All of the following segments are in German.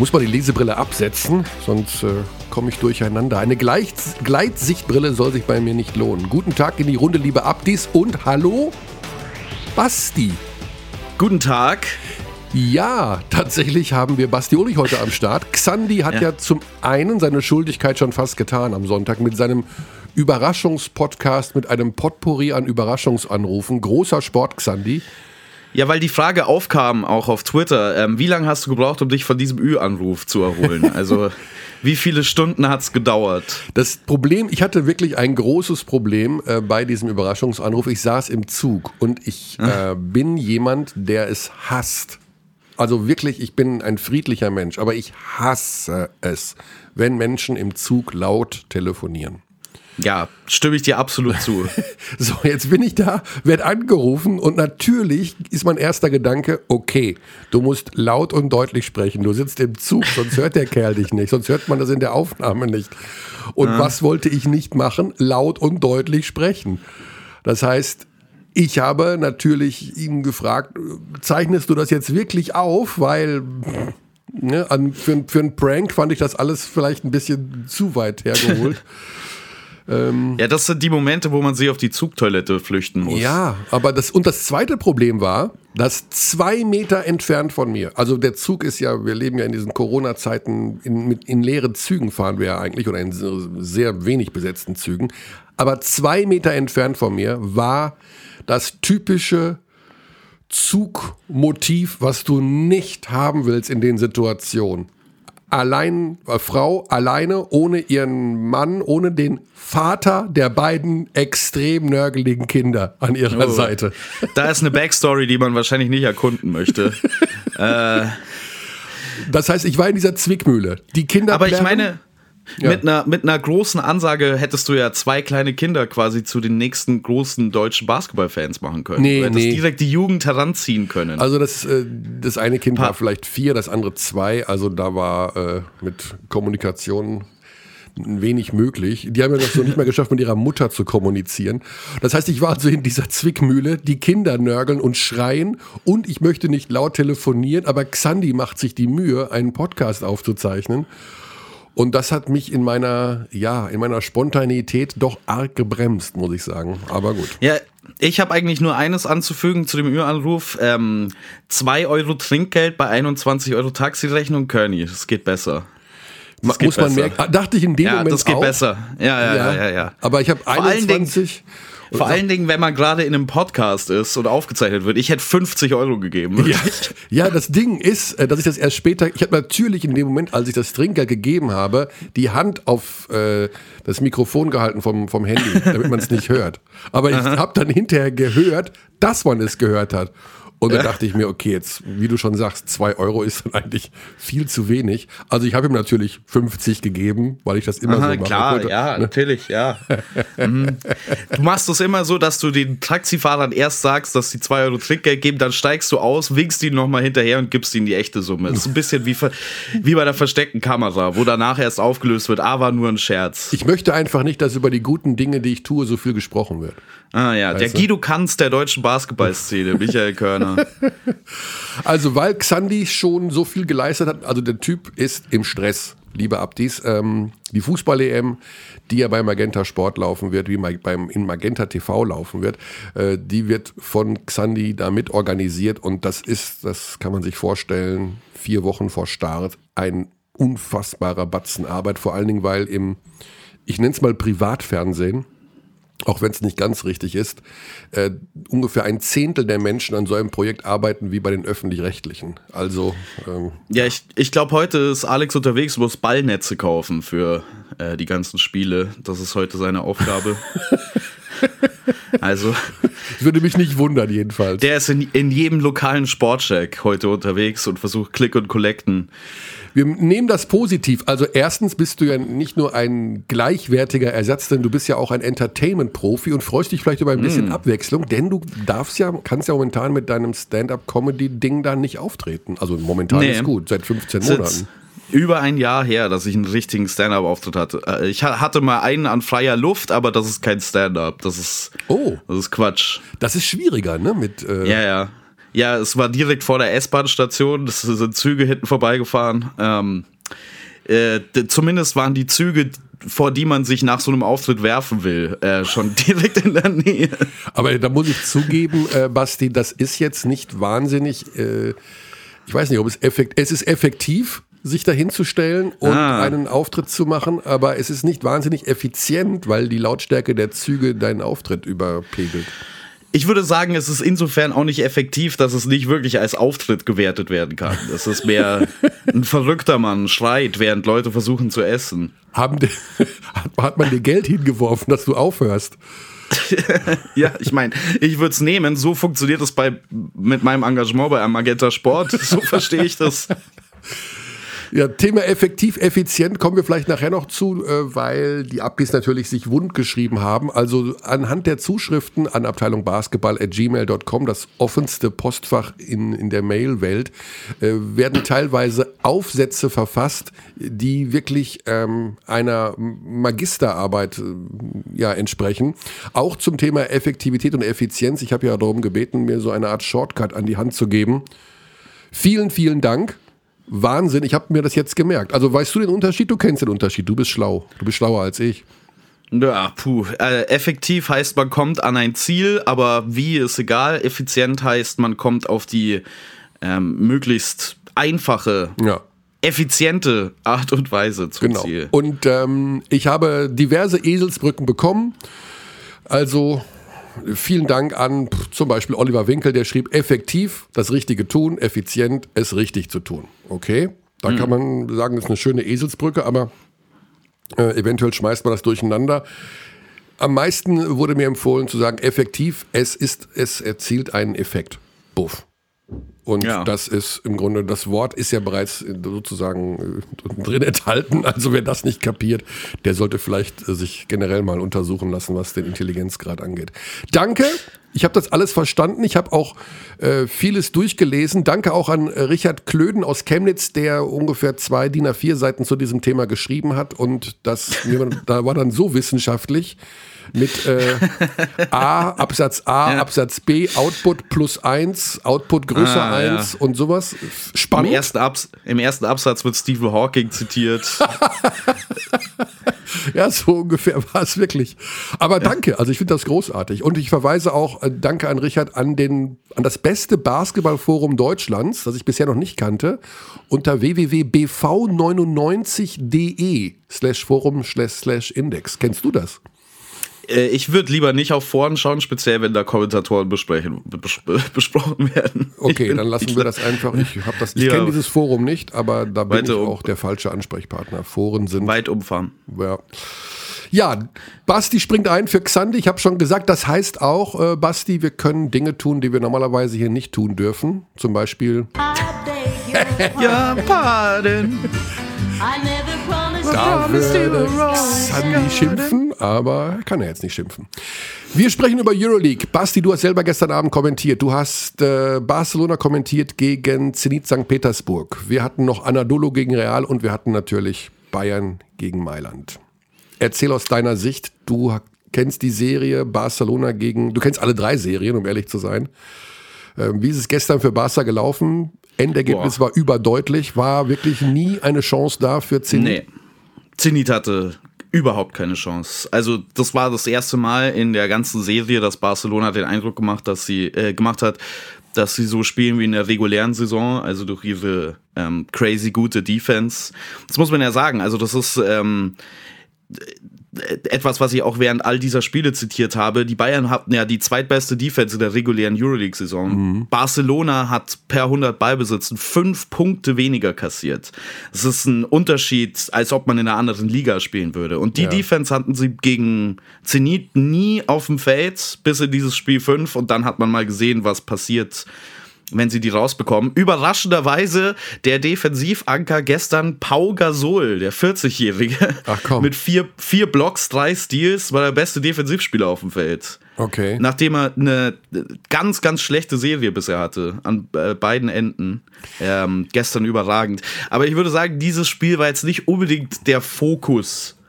muss mal die Lesebrille absetzen, sonst äh, komme ich durcheinander. Eine Gleit Gleitsichtbrille soll sich bei mir nicht lohnen. Guten Tag in die Runde, liebe Abdis und hallo, Basti. Guten Tag. Ja, tatsächlich haben wir Basti Ulrich heute am Start. Xandi hat ja. ja zum einen seine Schuldigkeit schon fast getan am Sonntag mit seinem Überraschungspodcast mit einem Potpourri an Überraschungsanrufen. Großer Sport, Xandi. Ja, weil die Frage aufkam auch auf Twitter, ähm, wie lange hast du gebraucht, um dich von diesem Ü-Anruf zu erholen? Also wie viele Stunden hat es gedauert? Das Problem, ich hatte wirklich ein großes Problem äh, bei diesem Überraschungsanruf. Ich saß im Zug und ich äh, bin jemand, der es hasst. Also wirklich, ich bin ein friedlicher Mensch, aber ich hasse es, wenn Menschen im Zug laut telefonieren. Ja, stimme ich dir absolut zu. so, jetzt bin ich da, werde angerufen und natürlich ist mein erster Gedanke, okay, du musst laut und deutlich sprechen. Du sitzt im Zug, sonst hört der Kerl dich nicht, sonst hört man das in der Aufnahme nicht. Und ja. was wollte ich nicht machen? Laut und deutlich sprechen. Das heißt, ich habe natürlich ihn gefragt, zeichnest du das jetzt wirklich auf? Weil ne, an, für, für einen Prank fand ich das alles vielleicht ein bisschen zu weit hergeholt. Ähm, ja, das sind die Momente, wo man sich auf die Zugtoilette flüchten muss. Ja, aber das, und das zweite Problem war, dass zwei Meter entfernt von mir, also der Zug ist ja, wir leben ja in diesen Corona-Zeiten, in, in leeren Zügen fahren wir ja eigentlich oder in sehr wenig besetzten Zügen, aber zwei Meter entfernt von mir war das typische Zugmotiv, was du nicht haben willst in den Situationen allein, äh, Frau alleine, ohne ihren Mann, ohne den Vater der beiden extrem nörgeligen Kinder an ihrer oh, Seite. Da ist eine Backstory, die man wahrscheinlich nicht erkunden möchte. äh. Das heißt, ich war in dieser Zwickmühle. Die Kinder. Aber ich meine, ja. Mit, einer, mit einer großen Ansage hättest du ja zwei kleine Kinder quasi zu den nächsten großen deutschen Basketballfans machen können. Nee, du hättest nee. direkt die Jugend heranziehen können. Also das, äh, das eine Kind pa war vielleicht vier, das andere zwei. Also da war äh, mit Kommunikation wenig möglich. Die haben ja das noch nicht mal geschafft, mit ihrer Mutter zu kommunizieren. Das heißt, ich war also in dieser Zwickmühle, die Kinder nörgeln und schreien und ich möchte nicht laut telefonieren, aber Xandi macht sich die Mühe, einen Podcast aufzuzeichnen. Und das hat mich in meiner, ja, in meiner Spontanität doch arg gebremst, muss ich sagen. Aber gut. Ja, ich habe eigentlich nur eines anzufügen zu dem Ü-Anruf. 2 ähm, Euro Trinkgeld bei 21 Euro Taxirechnung, Körny. Das geht besser. Das muss man merken. Dachte ich in dem ja, Moment das geht auch. besser. Ja, ja, ja, ja. ja, Aber ich habe 21... Vor allen Dingen, wenn man gerade in einem Podcast ist und aufgezeichnet wird. Ich hätte 50 Euro gegeben. Ja, ja, das Ding ist, äh, dass ich das erst später, ich habe natürlich in dem Moment, als ich das Trinkgeld gegeben habe, die Hand auf äh, das Mikrofon gehalten vom, vom Handy, damit man es nicht hört. Aber ich habe dann hinterher gehört, dass man es gehört hat. Und dann dachte ich mir, okay, jetzt, wie du schon sagst, zwei Euro ist dann eigentlich viel zu wenig. Also ich habe ihm natürlich 50 gegeben, weil ich das immer Aha, so mache. Klar, wollte, ja, ne? natürlich, ja. mhm. Du machst das immer so, dass du den Taxifahrern erst sagst, dass sie zwei Euro Trinkgeld geben, dann steigst du aus, winkst ihnen nochmal hinterher und gibst ihnen die echte Summe. Das ist ein bisschen wie, wie bei der versteckten Kamera, wo danach erst aufgelöst wird, ah, war nur ein Scherz. Ich möchte einfach nicht, dass über die guten Dinge, die ich tue, so viel gesprochen wird. Ah ja, weißt der? Guido Kanz der deutschen Basketballszene, Michael Körner. Also, weil Xandi schon so viel geleistet hat, also der Typ ist im Stress, liebe Abdis. Ähm, die Fußball-EM, die ja bei Magenta Sport laufen wird, wie beim, in Magenta TV laufen wird, äh, die wird von Xandi damit organisiert und das ist, das kann man sich vorstellen, vier Wochen vor Start ein unfassbarer Batzen Arbeit, vor allen Dingen, weil im, ich nenne es mal Privatfernsehen, auch wenn es nicht ganz richtig ist, äh, ungefähr ein Zehntel der Menschen an so einem Projekt arbeiten wie bei den öffentlich-rechtlichen. Also ähm, ja, ich, ich glaube, heute ist Alex unterwegs, muss Ballnetze kaufen für äh, die ganzen Spiele. Das ist heute seine Aufgabe. also würde mich nicht wundern jedenfalls. Der ist in, in jedem lokalen Sportcheck heute unterwegs und versucht Click und Collecten wir nehmen das positiv. Also erstens bist du ja nicht nur ein gleichwertiger Ersatz, denn du bist ja auch ein Entertainment-Profi und freust dich vielleicht über ein bisschen mm. Abwechslung, denn du darfst ja, kannst ja momentan mit deinem Stand-up-Comedy-Ding da nicht auftreten. Also momentan nee. ist gut, seit 15 Monaten über ein Jahr her, dass ich einen richtigen Stand-up-Auftritt hatte. Äh, ich hatte mal einen an freier Luft, aber das ist kein Stand-up. Das ist, oh. das ist Quatsch. Das ist schwieriger, ne? Mit, äh ja, ja. Ja, es war direkt vor der S-Bahn-Station. Es sind Züge hinten vorbeigefahren. Ähm, äh, zumindest waren die Züge, vor die man sich nach so einem Auftritt werfen will, äh, schon direkt in der Nähe. Aber da muss ich zugeben, äh, Basti, das ist jetzt nicht wahnsinnig. Äh, ich weiß nicht, ob es effektiv. Es ist effektiv, sich dahinzustellen und ah. einen Auftritt zu machen, aber es ist nicht wahnsinnig effizient, weil die Lautstärke der Züge deinen Auftritt überpegelt. Ich würde sagen, es ist insofern auch nicht effektiv, dass es nicht wirklich als Auftritt gewertet werden kann. Es ist mehr ein verrückter Mann schreit, während Leute versuchen zu essen. Haben hat man dir Geld hingeworfen, dass du aufhörst? ja, ich meine, ich würde es nehmen. So funktioniert es bei, mit meinem Engagement bei Magenta Sport. So verstehe ich das. Ja, Thema effektiv, effizient kommen wir vielleicht nachher noch zu, äh, weil die Abgis natürlich sich wund geschrieben haben. Also anhand der Zuschriften an Abteilung Basketball at gmail.com, das offenste Postfach in, in der Mail-Welt, äh, werden teilweise Aufsätze verfasst, die wirklich ähm, einer Magisterarbeit äh, ja, entsprechen. Auch zum Thema Effektivität und Effizienz. Ich habe ja darum gebeten, mir so eine Art Shortcut an die Hand zu geben. Vielen, vielen Dank. Wahnsinn, ich habe mir das jetzt gemerkt. Also weißt du den Unterschied? Du kennst den Unterschied. Du bist schlau. Du bist schlauer als ich. Ja, puh. Äh, effektiv heißt, man kommt an ein Ziel, aber wie ist egal. Effizient heißt, man kommt auf die ähm, möglichst einfache, ja. effiziente Art und Weise zum genau. Ziel. Und ähm, ich habe diverse Eselsbrücken bekommen. Also Vielen Dank an zum Beispiel Oliver Winkel, der schrieb, effektiv das Richtige tun, effizient es richtig zu tun. Okay, da mhm. kann man sagen, das ist eine schöne Eselsbrücke, aber äh, eventuell schmeißt man das durcheinander. Am meisten wurde mir empfohlen zu sagen, effektiv, es ist, es erzielt einen Effekt. Buff. Und ja. das ist im Grunde, das Wort ist ja bereits sozusagen äh, drin enthalten. Also wer das nicht kapiert, der sollte vielleicht äh, sich generell mal untersuchen lassen, was den Intelligenzgrad angeht. Danke. Ich habe das alles verstanden. Ich habe auch äh, vieles durchgelesen. Danke auch an äh, Richard Klöden aus Chemnitz, der ungefähr zwei DIN A4 Seiten zu diesem Thema geschrieben hat. Und das da war dann so wissenschaftlich, mit äh, A, Absatz A, ja. Absatz B, Output plus 1, Output größer ah, 1 ja. und sowas. Spannend. Im ersten, Abs Im ersten Absatz wird Stephen Hawking zitiert. ja, so ungefähr war es wirklich. Aber danke, also ich finde das großartig. Und ich verweise auch, äh, danke an Richard, an, den, an das beste Basketballforum Deutschlands, das ich bisher noch nicht kannte, unter www.bv99.de slash forum slash index. Kennst du das? Äh, ich würde lieber nicht auf Foren schauen, speziell wenn da Kommentatoren besprechen, bes besprochen werden. Okay, dann lassen wir das einfach. Ich, ich kenne dieses Forum nicht, aber da bin ich auch der falsche Ansprechpartner. Foren sind. Weit umfahren. Ja. Ja, Basti springt ein für Xandi. Ich habe schon gesagt, das heißt auch, äh, Basti, wir können Dinge tun, die wir normalerweise hier nicht tun dürfen. Zum Beispiel. ja, pardon. Da würde Sandy schimpfen, aber kann er jetzt nicht schimpfen. Wir sprechen über Euroleague. Basti, du hast selber gestern Abend kommentiert. Du hast äh, Barcelona kommentiert gegen Zenit St. Petersburg. Wir hatten noch Anadolu gegen Real und wir hatten natürlich Bayern gegen Mailand. Erzähl aus deiner Sicht, du kennst die Serie Barcelona gegen, du kennst alle drei Serien, um ehrlich zu sein. Ähm, wie ist es gestern für Barca gelaufen? Endergebnis Boah. war überdeutlich, war wirklich nie eine Chance da für Zenit. Nee. Zenit hatte überhaupt keine Chance. Also das war das erste Mal in der ganzen Serie, dass Barcelona den Eindruck gemacht, dass sie äh, gemacht hat, dass sie so spielen wie in der regulären Saison, also durch ihre ähm, crazy gute Defense. Das muss man ja sagen. Also das ist ähm, etwas, was ich auch während all dieser Spiele zitiert habe. Die Bayern hatten ja die zweitbeste Defense in der regulären Euroleague-Saison. Mhm. Barcelona hat per 100 Ballbesitzen fünf Punkte weniger kassiert. Das ist ein Unterschied, als ob man in einer anderen Liga spielen würde. Und die ja. Defense hatten sie gegen Zenit nie auf dem Feld, bis in dieses Spiel 5. Und dann hat man mal gesehen, was passiert wenn sie die rausbekommen. Überraschenderweise der Defensivanker gestern Pau Gasol, der 40-Jährige. Ach komm. Mit vier, vier Blocks, drei Steals, war der beste Defensivspieler auf dem Feld. Okay. Nachdem er eine ganz, ganz schlechte Serie bisher hatte, an äh, beiden Enden. Ähm, gestern überragend. Aber ich würde sagen, dieses Spiel war jetzt nicht unbedingt der Fokus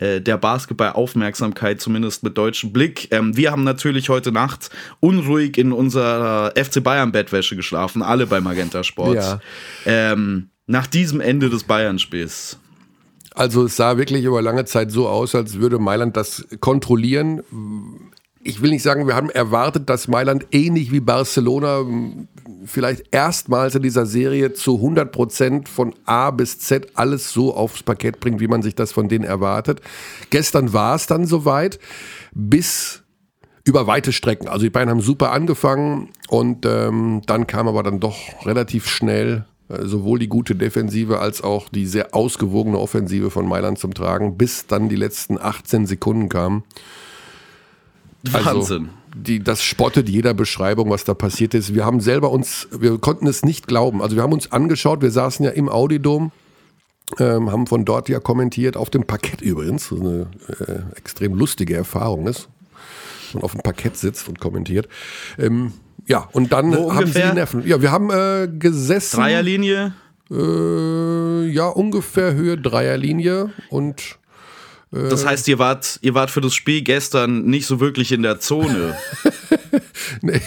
äh, der Basketball-Aufmerksamkeit, zumindest mit deutschem Blick. Ähm, wir haben natürlich heute Nacht unruhig in unserer FC Bayern-Bettwäsche geschlafen, alle bei Magenta Sport. Ja. Ähm, nach diesem Ende des Bayern-Spiels. Also es sah wirklich über lange Zeit so aus, als würde Mailand das kontrollieren. Ich will nicht sagen, wir haben erwartet, dass Mailand ähnlich wie Barcelona vielleicht erstmals in dieser Serie zu 100 Prozent von A bis Z alles so aufs Parkett bringt, wie man sich das von denen erwartet. Gestern war es dann soweit, bis über weite Strecken. Also die beiden haben super angefangen und ähm, dann kam aber dann doch relativ schnell äh, sowohl die gute Defensive als auch die sehr ausgewogene Offensive von Mailand zum Tragen, bis dann die letzten 18 Sekunden kamen. Also, Wahnsinn. Also, die, das spottet jeder Beschreibung, was da passiert ist. Wir haben selber uns, wir konnten es nicht glauben. Also wir haben uns angeschaut, wir saßen ja im Audidom, ähm, haben von dort ja kommentiert, auf dem Parkett übrigens, was eine äh, extrem lustige Erfahrung ist. Man auf dem Parkett sitzt und kommentiert. Ähm, ja, und dann Wo haben ungefähr? sie die Neffen. Ja, wir haben äh, gesessen. Dreierlinie? Äh, ja, ungefähr Höhe Dreierlinie und das heißt, ihr wart, ihr wart für das Spiel gestern nicht so wirklich in der Zone. nee.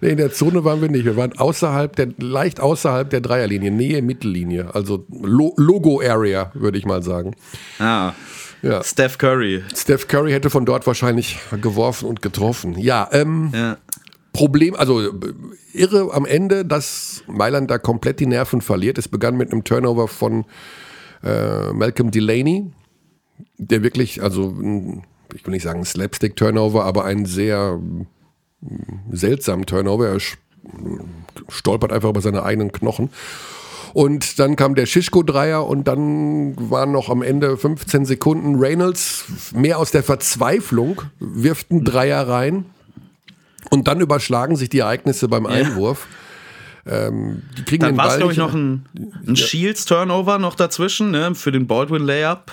nee, in der Zone waren wir nicht. Wir waren außerhalb der, leicht außerhalb der Dreierlinie, Nähe Mittellinie. Also Lo Logo-Area, würde ich mal sagen. Ah. Ja. Steph Curry. Steph Curry hätte von dort wahrscheinlich geworfen und getroffen. Ja, ähm, ja. Problem, also irre am Ende, dass Mailand da komplett die Nerven verliert. Es begann mit einem Turnover von äh, Malcolm Delaney der wirklich, also ich will nicht sagen Slapstick-Turnover, aber einen sehr seltsamen Turnover. Er stolpert einfach über seine eigenen Knochen. Und dann kam der Schischko-Dreier und dann waren noch am Ende 15 Sekunden. Reynolds, mehr aus der Verzweiflung, wirft einen Dreier rein. Und dann überschlagen sich die Ereignisse beim Einwurf. Ja. Ähm, die kriegen dann war es, glaube ich, noch ein, ein Shields-Turnover noch dazwischen, ne, für den Baldwin-Layup.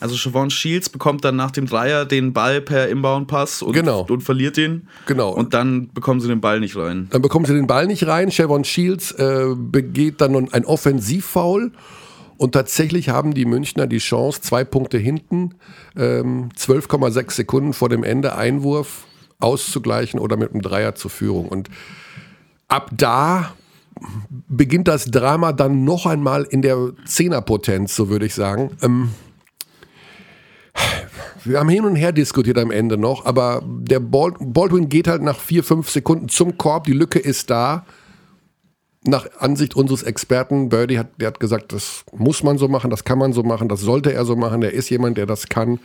Also Siobhan Shields bekommt dann nach dem Dreier den Ball per Inbound-Pass und, genau. und verliert ihn. Genau. Und dann bekommen sie den Ball nicht rein. Dann bekommen sie den Ball nicht rein. Siobhan Shields äh, begeht dann ein Offensivfoul. Und tatsächlich haben die Münchner die Chance, zwei Punkte hinten, ähm, 12,6 Sekunden vor dem Ende Einwurf auszugleichen oder mit einem Dreier zur Führung. Und ab da beginnt das Drama dann noch einmal in der Zehnerpotenz, so würde ich sagen. Ähm, wir haben hin und her diskutiert am Ende noch, aber der Baldwin geht halt nach vier, fünf Sekunden zum Korb, die Lücke ist da. Nach Ansicht unseres Experten, Birdie hat, der hat gesagt, das muss man so machen, das kann man so machen, das sollte er so machen. Er ist jemand, der das kann,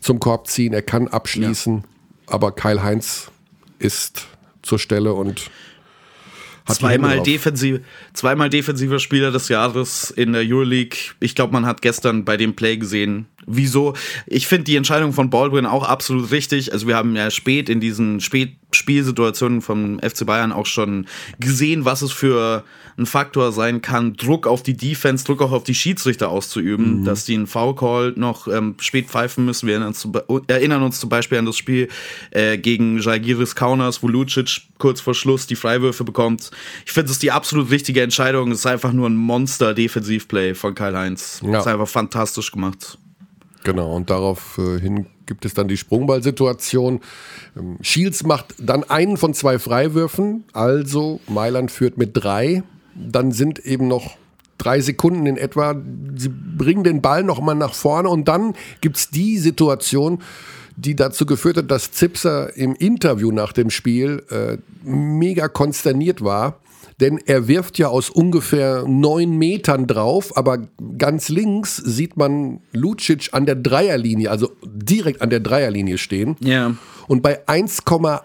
zum Korb ziehen, er kann abschließen. Ja. Aber Kyle Heinz ist zur Stelle und zweimal, defensiv, zweimal defensiver Spieler des Jahres in der Euroleague. Ich glaube, man hat gestern bei dem Play gesehen, wieso. Ich finde die Entscheidung von Baldwin auch absolut richtig. Also wir haben ja spät in diesen Spätspielsituationen vom FC Bayern auch schon gesehen, was es für ein Faktor sein kann, Druck auf die Defense, Druck auch auf die Schiedsrichter auszuüben, mhm. dass die einen Foul-Call noch ähm, spät pfeifen müssen. Wir erinnern uns, zum Beispiel an das Spiel äh, gegen Jalgiris Kaunas, wo Lucic kurz vor Schluss die Freiwürfe bekommt. Ich finde, es ist die absolut richtige Entscheidung. Es ist einfach nur ein Monster-Defensivplay von Karl-Heinz. Ja. ist einfach fantastisch gemacht. Genau, und daraufhin äh, gibt es dann die Sprungballsituation. Ähm, Shields macht dann einen von zwei Freiwürfen, also Mailand führt mit drei. Dann sind eben noch drei Sekunden in etwa. Sie bringen den Ball nochmal nach vorne und dann gibt es die Situation, die dazu geführt hat, dass Zipser im Interview nach dem Spiel äh, mega konsterniert war denn er wirft ja aus ungefähr neun Metern drauf, aber ganz links sieht man Lucic an der Dreierlinie, also direkt an der Dreierlinie stehen. Ja. Und bei 1,8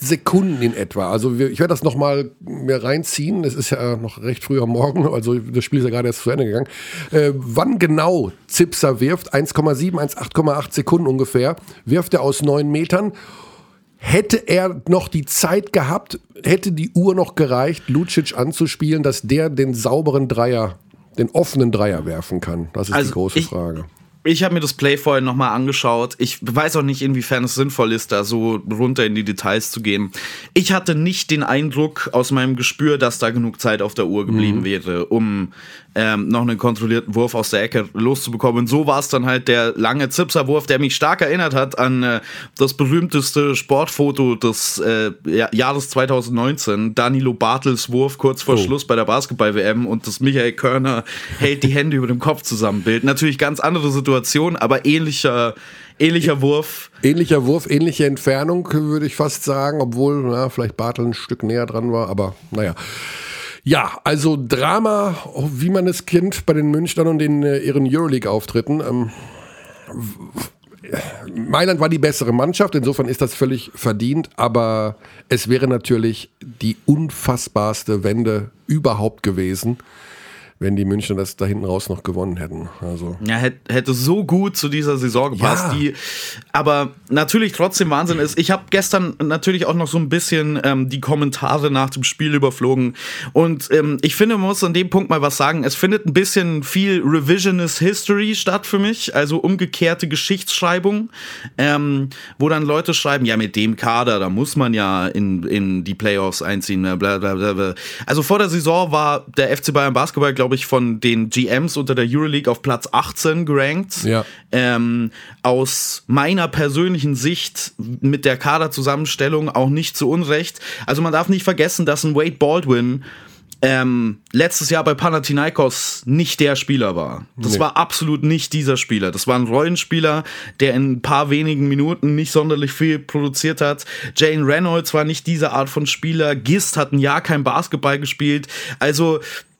Sekunden in etwa, also ich werde das nochmal mir reinziehen, es ist ja noch recht früh am Morgen, also das Spiel ist ja gerade erst zu Ende gegangen, äh, wann genau Zipser wirft, 1,7, 1,8 Sekunden ungefähr, wirft er aus neun Metern Hätte er noch die Zeit gehabt, hätte die Uhr noch gereicht, Lucic anzuspielen, dass der den sauberen Dreier, den offenen Dreier werfen kann? Das ist also die große ich, Frage. Ich habe mir das Play vorhin nochmal angeschaut. Ich weiß auch nicht, inwiefern es sinnvoll ist, da so runter in die Details zu gehen. Ich hatte nicht den Eindruck aus meinem Gespür, dass da genug Zeit auf der Uhr geblieben mhm. wäre, um ähm, noch einen kontrollierten Wurf aus der Ecke loszubekommen. Und so war es dann halt der lange Zipserwurf, der mich stark erinnert hat an äh, das berühmteste Sportfoto des äh, Jahres 2019, Danilo Bartels Wurf kurz vor oh. Schluss bei der Basketball-WM und das Michael Körner hält die Hände über dem Kopf zusammen Bild. Natürlich ganz andere Situation, aber ähnlicher Ähnlicher Wurf. Ähnlicher Wurf, ähnliche Entfernung, würde ich fast sagen, obwohl na, vielleicht Bartel ein Stück näher dran war, aber naja. Ja, also Drama, wie man es kennt bei den Münchnern und den äh, ihren Euroleague-Auftritten. Ähm, Mailand war die bessere Mannschaft, insofern ist das völlig verdient, aber es wäre natürlich die unfassbarste Wende überhaupt gewesen wenn die Münchner das da hinten raus noch gewonnen hätten. Also. Ja, hätte so gut zu dieser Saison gepasst. Ja. Die, aber natürlich trotzdem Wahnsinn ist. Ich habe gestern natürlich auch noch so ein bisschen ähm, die Kommentare nach dem Spiel überflogen. Und ähm, ich finde, man muss an dem Punkt mal was sagen. Es findet ein bisschen viel Revisionist History statt für mich, also umgekehrte Geschichtsschreibung, ähm, wo dann Leute schreiben, ja, mit dem Kader, da muss man ja in, in die Playoffs einziehen. Bla, bla, bla, Also vor der Saison war der FC Bayern Basketball, glaube glaube ich, von den GMs unter der Euroleague auf Platz 18 gerankt. Ja. Ähm, aus meiner persönlichen Sicht mit der Kaderzusammenstellung auch nicht zu Unrecht. Also man darf nicht vergessen, dass ein Wade Baldwin ähm, letztes Jahr bei Panathinaikos nicht der Spieler war. Das nee. war absolut nicht dieser Spieler. Das war ein Rollenspieler, der in ein paar wenigen Minuten nicht sonderlich viel produziert hat. Jane Reynolds war nicht diese Art von Spieler. Gist hat ein Jahr kein Basketball gespielt. Also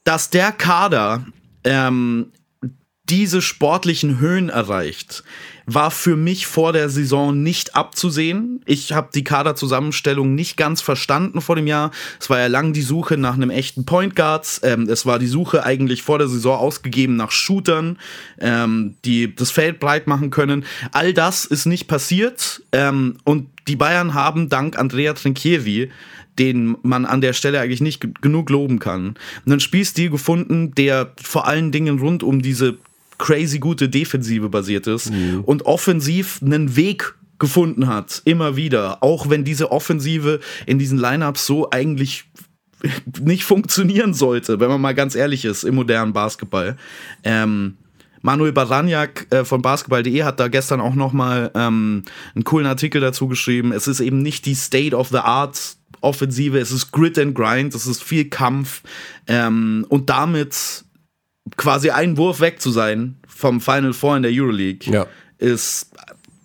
dass der Kader ähm, diese sportlichen Höhen erreicht, war für mich vor der Saison nicht abzusehen. Ich habe die Kaderzusammenstellung nicht ganz verstanden vor dem Jahr. Es war ja lang die Suche nach einem echten Point Guards. Ähm, es war die Suche eigentlich vor der Saison ausgegeben nach Shootern, ähm, die das Feld breit machen können. All das ist nicht passiert. Ähm, und die Bayern haben dank Andrea Trinchieri den man an der Stelle eigentlich nicht genug loben kann. einen Spielstil gefunden, der vor allen Dingen rund um diese crazy gute Defensive basiert ist mhm. und offensiv einen Weg gefunden hat, immer wieder. Auch wenn diese Offensive in diesen Lineups so eigentlich nicht funktionieren sollte, wenn man mal ganz ehrlich ist, im modernen Basketball. Ähm, Manuel Baraniak äh, von basketball.de hat da gestern auch nochmal ähm, einen coolen Artikel dazu geschrieben. Es ist eben nicht die State of the Art Offensive, es ist Grit and Grind, es ist viel Kampf ähm, und damit quasi einen Wurf weg zu sein vom Final Four in der Euroleague ja. ist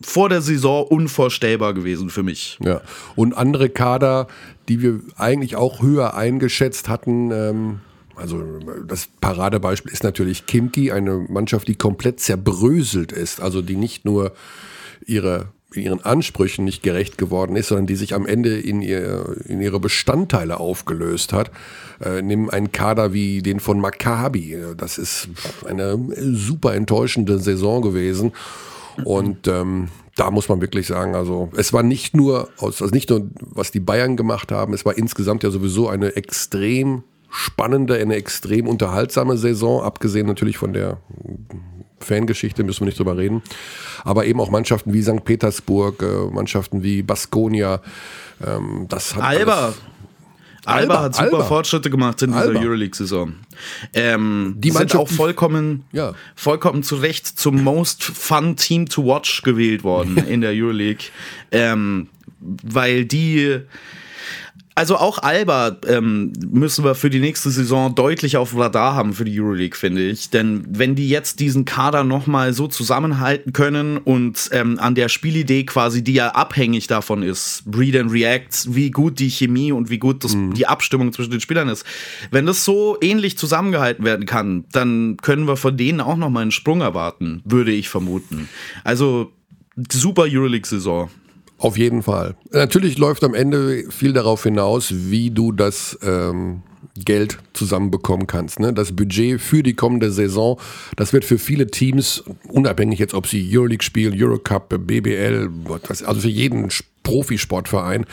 vor der Saison unvorstellbar gewesen für mich. Ja, und andere Kader, die wir eigentlich auch höher eingeschätzt hatten, ähm also das Paradebeispiel ist natürlich Kimki, eine Mannschaft, die komplett zerbröselt ist, also die nicht nur ihre ihren Ansprüchen nicht gerecht geworden ist, sondern die sich am Ende in, ihr, in ihre Bestandteile aufgelöst hat. Äh, nimm einen Kader wie den von Maccabi. Das ist eine super enttäuschende Saison gewesen. Und ähm, da muss man wirklich sagen, also es war nicht nur, also nicht nur, was die Bayern gemacht haben, es war insgesamt ja sowieso eine extrem spannende, eine extrem unterhaltsame Saison, abgesehen natürlich von der Fangeschichte, müssen wir nicht drüber reden. Aber eben auch Mannschaften wie St. Petersburg, äh, Mannschaften wie Baskonia. Ähm, das hat Alba. Alba, Alba hat super Alba. Fortschritte gemacht in dieser Euroleague-Saison. Ähm, die sind auch vollkommen, ja. vollkommen zu Recht zum Most Fun Team to Watch gewählt worden in der Euroleague. Ähm, weil die also auch Alba ähm, müssen wir für die nächste Saison deutlich auf Radar haben für die Euroleague, finde ich. Denn wenn die jetzt diesen Kader nochmal so zusammenhalten können und ähm, an der Spielidee quasi, die ja abhängig davon ist, Read and React, wie gut die Chemie und wie gut das, mhm. die Abstimmung zwischen den Spielern ist, wenn das so ähnlich zusammengehalten werden kann, dann können wir von denen auch nochmal einen Sprung erwarten, würde ich vermuten. Also super Euroleague-Saison. Auf jeden Fall. Natürlich läuft am Ende viel darauf hinaus, wie du das ähm, Geld zusammenbekommen kannst. Ne? Das Budget für die kommende Saison, das wird für viele Teams, unabhängig jetzt, ob sie Euroleague spielen, Eurocup, BBL, also für jeden Profisportverein,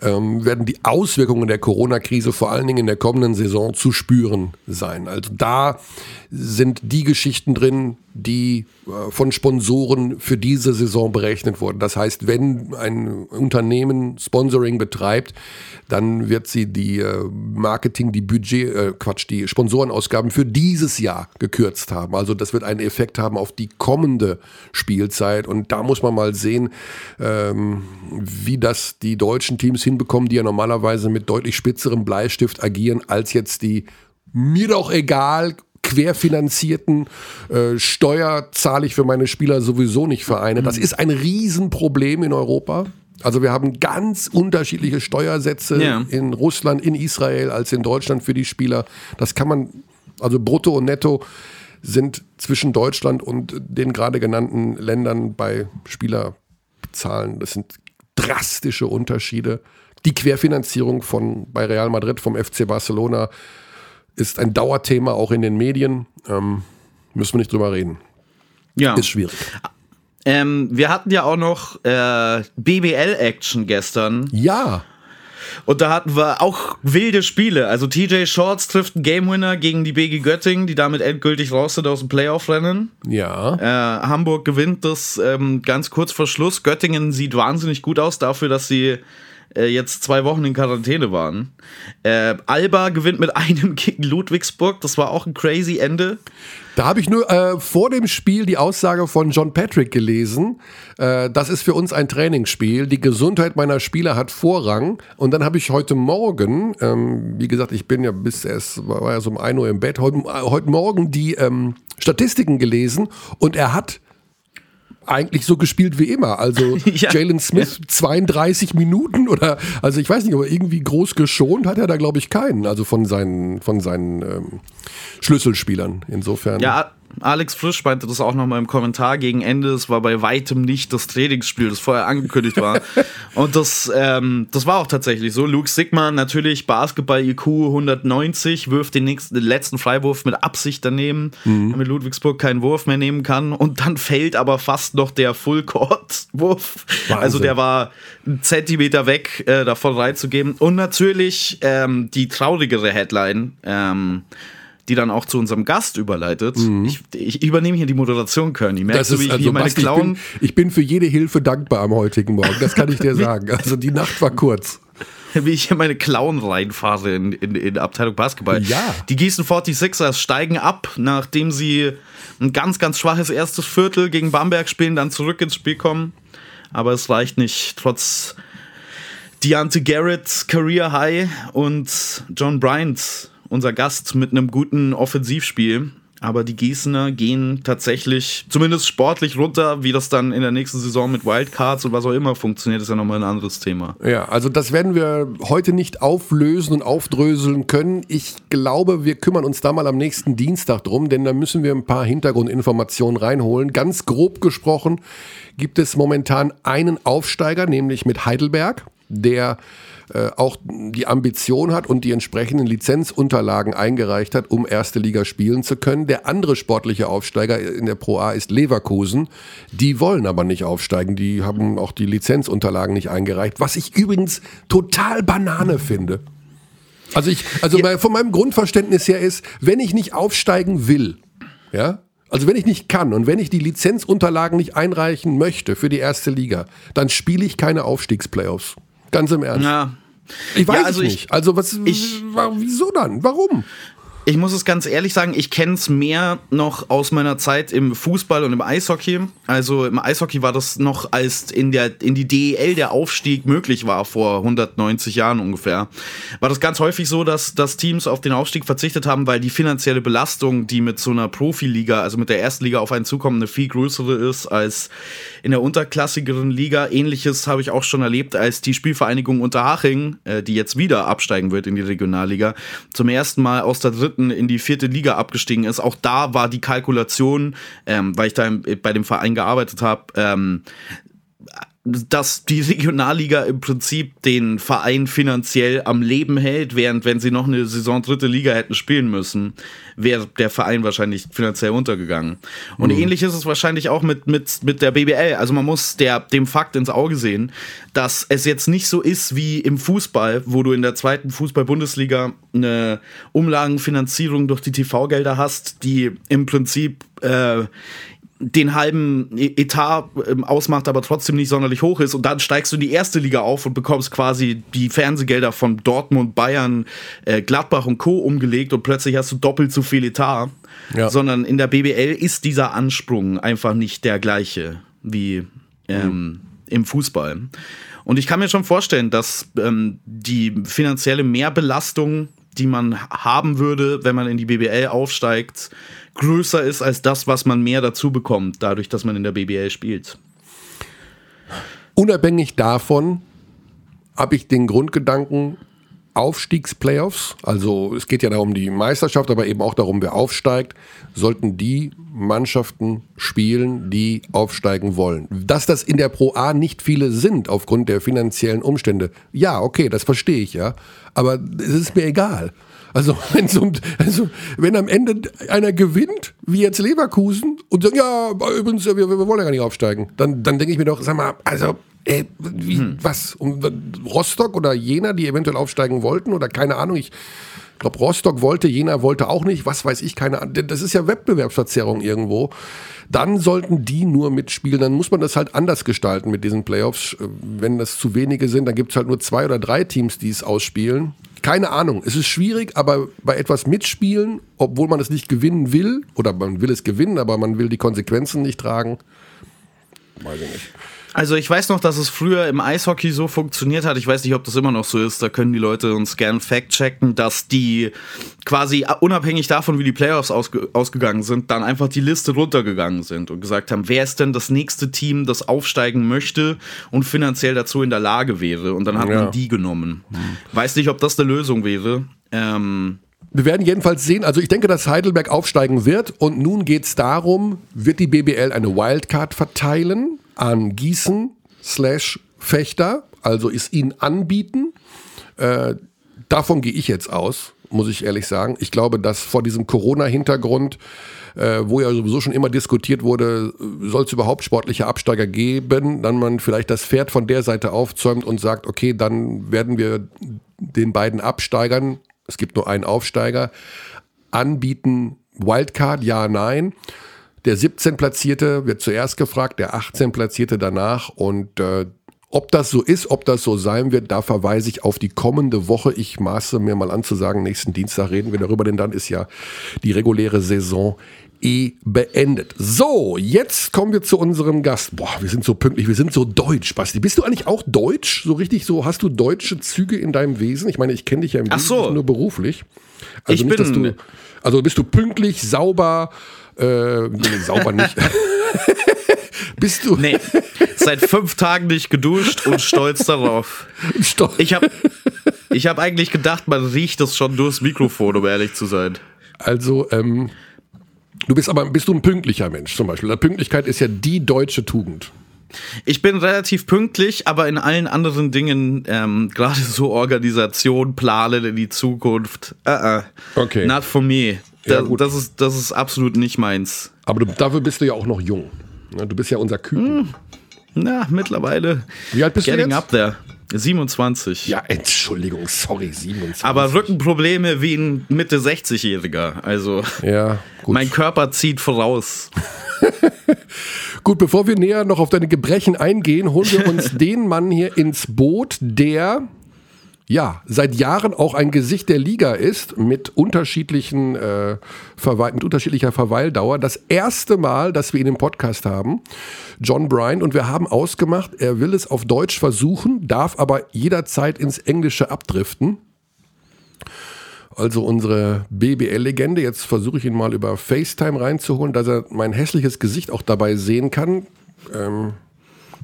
ähm, werden die Auswirkungen der Corona-Krise vor allen Dingen in der kommenden Saison zu spüren sein. Also da sind die Geschichten drin, die äh, von Sponsoren für diese Saison berechnet wurden. Das heißt, wenn ein Unternehmen Sponsoring betreibt, dann wird sie die äh, Marketing, die Budget, äh, Quatsch, die Sponsorenausgaben für dieses Jahr gekürzt haben. Also das wird einen Effekt haben auf die kommende Spielzeit. Und da muss man mal sehen, ähm, wie das die deutschen Teams hinbekommen, die ja normalerweise mit deutlich spitzerem Bleistift agieren, als jetzt die mir doch egal querfinanzierten äh, Steuer zahle ich für meine Spieler sowieso nicht Vereine. Das ist ein Riesenproblem in Europa. Also wir haben ganz unterschiedliche Steuersätze ja. in Russland, in Israel als in Deutschland für die Spieler. Das kann man, also brutto und netto sind zwischen Deutschland und den gerade genannten Ländern bei Spielerzahlen, das sind drastische Unterschiede. Die Querfinanzierung von bei Real Madrid vom FC Barcelona ist ein Dauerthema auch in den Medien. Ähm, müssen wir nicht drüber reden. Ja. Ist schwierig. Ähm, wir hatten ja auch noch äh, BBL-Action gestern. Ja. Und da hatten wir auch wilde Spiele. Also TJ Shorts trifft einen Game Winner gegen die BG Göttingen, die damit endgültig raus sind aus dem Playoff-Rennen. Ja. Äh, Hamburg gewinnt das ähm, ganz kurz vor Schluss. Göttingen sieht wahnsinnig gut aus dafür, dass sie äh, jetzt zwei Wochen in Quarantäne waren. Äh, Alba gewinnt mit einem gegen Ludwigsburg. Das war auch ein crazy Ende. Da habe ich nur äh, vor dem Spiel die Aussage von John Patrick gelesen. Äh, das ist für uns ein Trainingsspiel. Die Gesundheit meiner Spieler hat Vorrang. Und dann habe ich heute Morgen, ähm, wie gesagt, ich bin ja bis erst, war ja so um 1 Uhr im Bett, heute, äh, heute Morgen die ähm, Statistiken gelesen und er hat eigentlich so gespielt wie immer. Also ja. Jalen Smith ja. 32 Minuten oder also ich weiß nicht, aber irgendwie groß geschont hat er da glaube ich keinen. Also von seinen von seinen ähm, Schlüsselspielern. Insofern. Ja, Alex Frisch meinte das auch nochmal im Kommentar gegen Ende. Es war bei weitem nicht das Trainingsspiel, das vorher angekündigt war. Und das, ähm, das war auch tatsächlich so. Luke Sigmar, natürlich Basketball-IQ 190, wirft den, nächsten, den letzten Freiwurf mit Absicht daneben, mhm. damit Ludwigsburg keinen Wurf mehr nehmen kann. Und dann fällt aber fast noch der Full-Court-Wurf. Also der war einen Zentimeter weg, äh, davon reinzugeben. Und natürlich ähm, die traurigere Headline. Ähm, die dann auch zu unserem Gast überleitet. Mhm. Ich, ich, übernehme hier die Moderation, Körny. Merkst du, wie ich also, hier meine Basti, Clown... Ich bin, ich bin für jede Hilfe dankbar am heutigen Morgen, das kann ich dir sagen. Also die Nacht war kurz wie ich hier meine Clown reinfahre in, in, in Abteilung Basketball. Ja. Die Gießen 46ers steigen ab, nachdem sie ein ganz, ganz schwaches erstes Viertel gegen Bamberg spielen, dann zurück ins Spiel kommen. Aber es reicht nicht, trotz Deante Garrett Career High und John Bryant unser Gast mit einem guten Offensivspiel. Aber die Gießener gehen tatsächlich zumindest sportlich runter. Wie das dann in der nächsten Saison mit Wildcards und was auch immer funktioniert, ist ja nochmal ein anderes Thema. Ja, also das werden wir heute nicht auflösen und aufdröseln können. Ich glaube, wir kümmern uns da mal am nächsten Dienstag drum, denn da müssen wir ein paar Hintergrundinformationen reinholen. Ganz grob gesprochen gibt es momentan einen Aufsteiger, nämlich mit Heidelberg, der äh, auch die Ambition hat und die entsprechenden Lizenzunterlagen eingereicht hat, um erste Liga spielen zu können. Der andere sportliche Aufsteiger in der Pro A ist Leverkusen. Die wollen aber nicht aufsteigen. Die haben auch die Lizenzunterlagen nicht eingereicht, was ich übrigens total Banane finde. Also ich, also ja. von meinem Grundverständnis her ist, wenn ich nicht aufsteigen will, ja, also wenn ich nicht kann und wenn ich die Lizenzunterlagen nicht einreichen möchte für die erste Liga, dann spiele ich keine Aufstiegsplayoffs. Ganz im Ernst. Ja. Ich weiß ja, also nicht. Ich, also was, ich, wieso dann? Warum? Ich muss es ganz ehrlich sagen, ich kenne es mehr noch aus meiner Zeit im Fußball und im Eishockey. Also im Eishockey war das noch, als in, der, in die DEL der Aufstieg möglich war, vor 190 Jahren ungefähr, war das ganz häufig so, dass, dass Teams auf den Aufstieg verzichtet haben, weil die finanzielle Belastung, die mit so einer Profiliga, also mit der ersten Liga auf einen zukommt, eine viel größere ist als in der unterklassigeren Liga. Ähnliches habe ich auch schon erlebt, als die Spielvereinigung Unterhaching, äh, die jetzt wieder absteigen wird in die Regionalliga, zum ersten Mal aus der dritten dritten in die vierte Liga abgestiegen ist. Auch da war die Kalkulation, ähm, weil ich da bei dem Verein gearbeitet habe, ähm, dass die Regionalliga im Prinzip den Verein finanziell am Leben hält, während wenn sie noch eine Saison dritte Liga hätten spielen müssen, wäre der Verein wahrscheinlich finanziell untergegangen. Und mhm. ähnlich ist es wahrscheinlich auch mit, mit, mit der BBL. Also man muss der, dem Fakt ins Auge sehen, dass es jetzt nicht so ist wie im Fußball, wo du in der zweiten Fußball-Bundesliga eine Umlagenfinanzierung durch die TV-Gelder hast, die im Prinzip äh, den halben e- Etat ähm, ausmacht, aber trotzdem nicht sonderlich hoch ist. Und dann steigst du in die erste Liga auf und bekommst quasi die Fernsehgelder von Dortmund, Bayern, äh, Gladbach und Co. umgelegt und plötzlich hast du doppelt so viel Etat. Ja. Sondern in der BBL ist dieser Ansprung einfach nicht der gleiche wie ähm, mhm. im Fußball. Und ich kann mir schon vorstellen, dass ähm, die finanzielle Mehrbelastung, die man haben würde, wenn man in die BBL aufsteigt, größer ist als das, was man mehr dazu bekommt, dadurch, dass man in der BBL spielt. Unabhängig davon habe ich den Grundgedanken, Aufstiegsplayoffs, also es geht ja darum die Meisterschaft, aber eben auch darum, wer aufsteigt, sollten die Mannschaften spielen, die aufsteigen wollen. Dass das in der Pro A nicht viele sind aufgrund der finanziellen Umstände, ja, okay, das verstehe ich ja, aber es ist mir egal. Also wenn, so, also wenn am Ende einer gewinnt, wie jetzt Leverkusen, und sagt, ja, übrigens, wir, wir wollen ja gar nicht aufsteigen, dann, dann denke ich mir doch, sag mal, also Ey, wie, hm. was? Um, Rostock oder Jena, die eventuell aufsteigen wollten oder keine Ahnung, ich glaube, Rostock wollte, Jena wollte auch nicht, was weiß ich, keine Ahnung. Das ist ja Wettbewerbsverzerrung irgendwo. Dann sollten die nur mitspielen, dann muss man das halt anders gestalten mit diesen Playoffs. Wenn das zu wenige sind, dann gibt es halt nur zwei oder drei Teams, die es ausspielen. Keine Ahnung. Es ist schwierig, aber bei etwas mitspielen, obwohl man es nicht gewinnen will, oder man will es gewinnen, aber man will die Konsequenzen nicht tragen, weiß ich nicht. Also ich weiß noch, dass es früher im Eishockey so funktioniert hat. Ich weiß nicht, ob das immer noch so ist. Da können die Leute uns gern fact-checken, dass die quasi unabhängig davon, wie die Playoffs ausge ausgegangen sind, dann einfach die Liste runtergegangen sind und gesagt haben, wer ist denn das nächste Team, das aufsteigen möchte und finanziell dazu in der Lage wäre. Und dann hat ja. man die genommen. Hm. Weiß nicht, ob das eine Lösung wäre. Ähm, wir werden jedenfalls sehen, also ich denke, dass Heidelberg aufsteigen wird und nun geht es darum, wird die BBL eine Wildcard verteilen? An Gießen slash Fechter, also ist ihnen anbieten. Äh, davon gehe ich jetzt aus, muss ich ehrlich sagen. Ich glaube, dass vor diesem Corona-Hintergrund, äh, wo ja sowieso schon immer diskutiert wurde, soll es überhaupt sportliche Absteiger geben, dann man vielleicht das Pferd von der Seite aufzäumt und sagt, okay, dann werden wir den beiden Absteigern, es gibt nur einen Aufsteiger, anbieten, Wildcard, ja, nein. Der 17 Platzierte wird zuerst gefragt, der 18 Platzierte danach. Und äh, ob das so ist, ob das so sein wird, da verweise ich auf die kommende Woche. Ich maße mir mal an zu sagen, nächsten Dienstag reden wir darüber, denn dann ist ja die reguläre Saison eh beendet. So, jetzt kommen wir zu unserem Gast. Boah, wir sind so pünktlich, wir sind so deutsch, Basti. Bist du eigentlich auch deutsch? So richtig so, hast du deutsche Züge in deinem Wesen? Ich meine, ich kenne dich ja im Ach so. nur beruflich. Also ich nicht, bin... Du, also bist du pünktlich, sauber, äh, nee, sauber nicht. Bist du? Nee. Seit fünf Tagen nicht geduscht und stolz darauf. Stolz. Ich habe ich hab eigentlich gedacht, man riecht das schon durchs Mikrofon, um ehrlich zu sein. Also, ähm, du bist aber bist du ein pünktlicher Mensch zum Beispiel. Pünktlichkeit ist ja die deutsche Tugend. Ich bin relativ pünktlich, aber in allen anderen Dingen, ähm, gerade so Organisation, Planen in die Zukunft, uh -uh, okay. not for me. Da, ja, das, ist, das ist absolut nicht meins. Aber du, dafür bist du ja auch noch jung. Du bist ja unser Küken. Hm. Na, mittlerweile. Wie alt bist Getting du jetzt? up there. 27. Ja, Entschuldigung, sorry, 27. Aber Rückenprobleme wie ein Mitte 60-Jähriger. Also, ja, gut. mein Körper zieht voraus. gut, bevor wir näher noch auf deine Gebrechen eingehen, holen wir uns den Mann hier ins Boot, der ja, seit Jahren auch ein Gesicht der Liga ist mit unterschiedlichen äh, mit unterschiedlicher Verweildauer. Das erste Mal, dass wir ihn im Podcast haben, John Bryan, und wir haben ausgemacht, er will es auf Deutsch versuchen, darf aber jederzeit ins Englische abdriften. Also unsere BBL-Legende. Jetzt versuche ich ihn mal über FaceTime reinzuholen, dass er mein hässliches Gesicht auch dabei sehen kann. Ähm,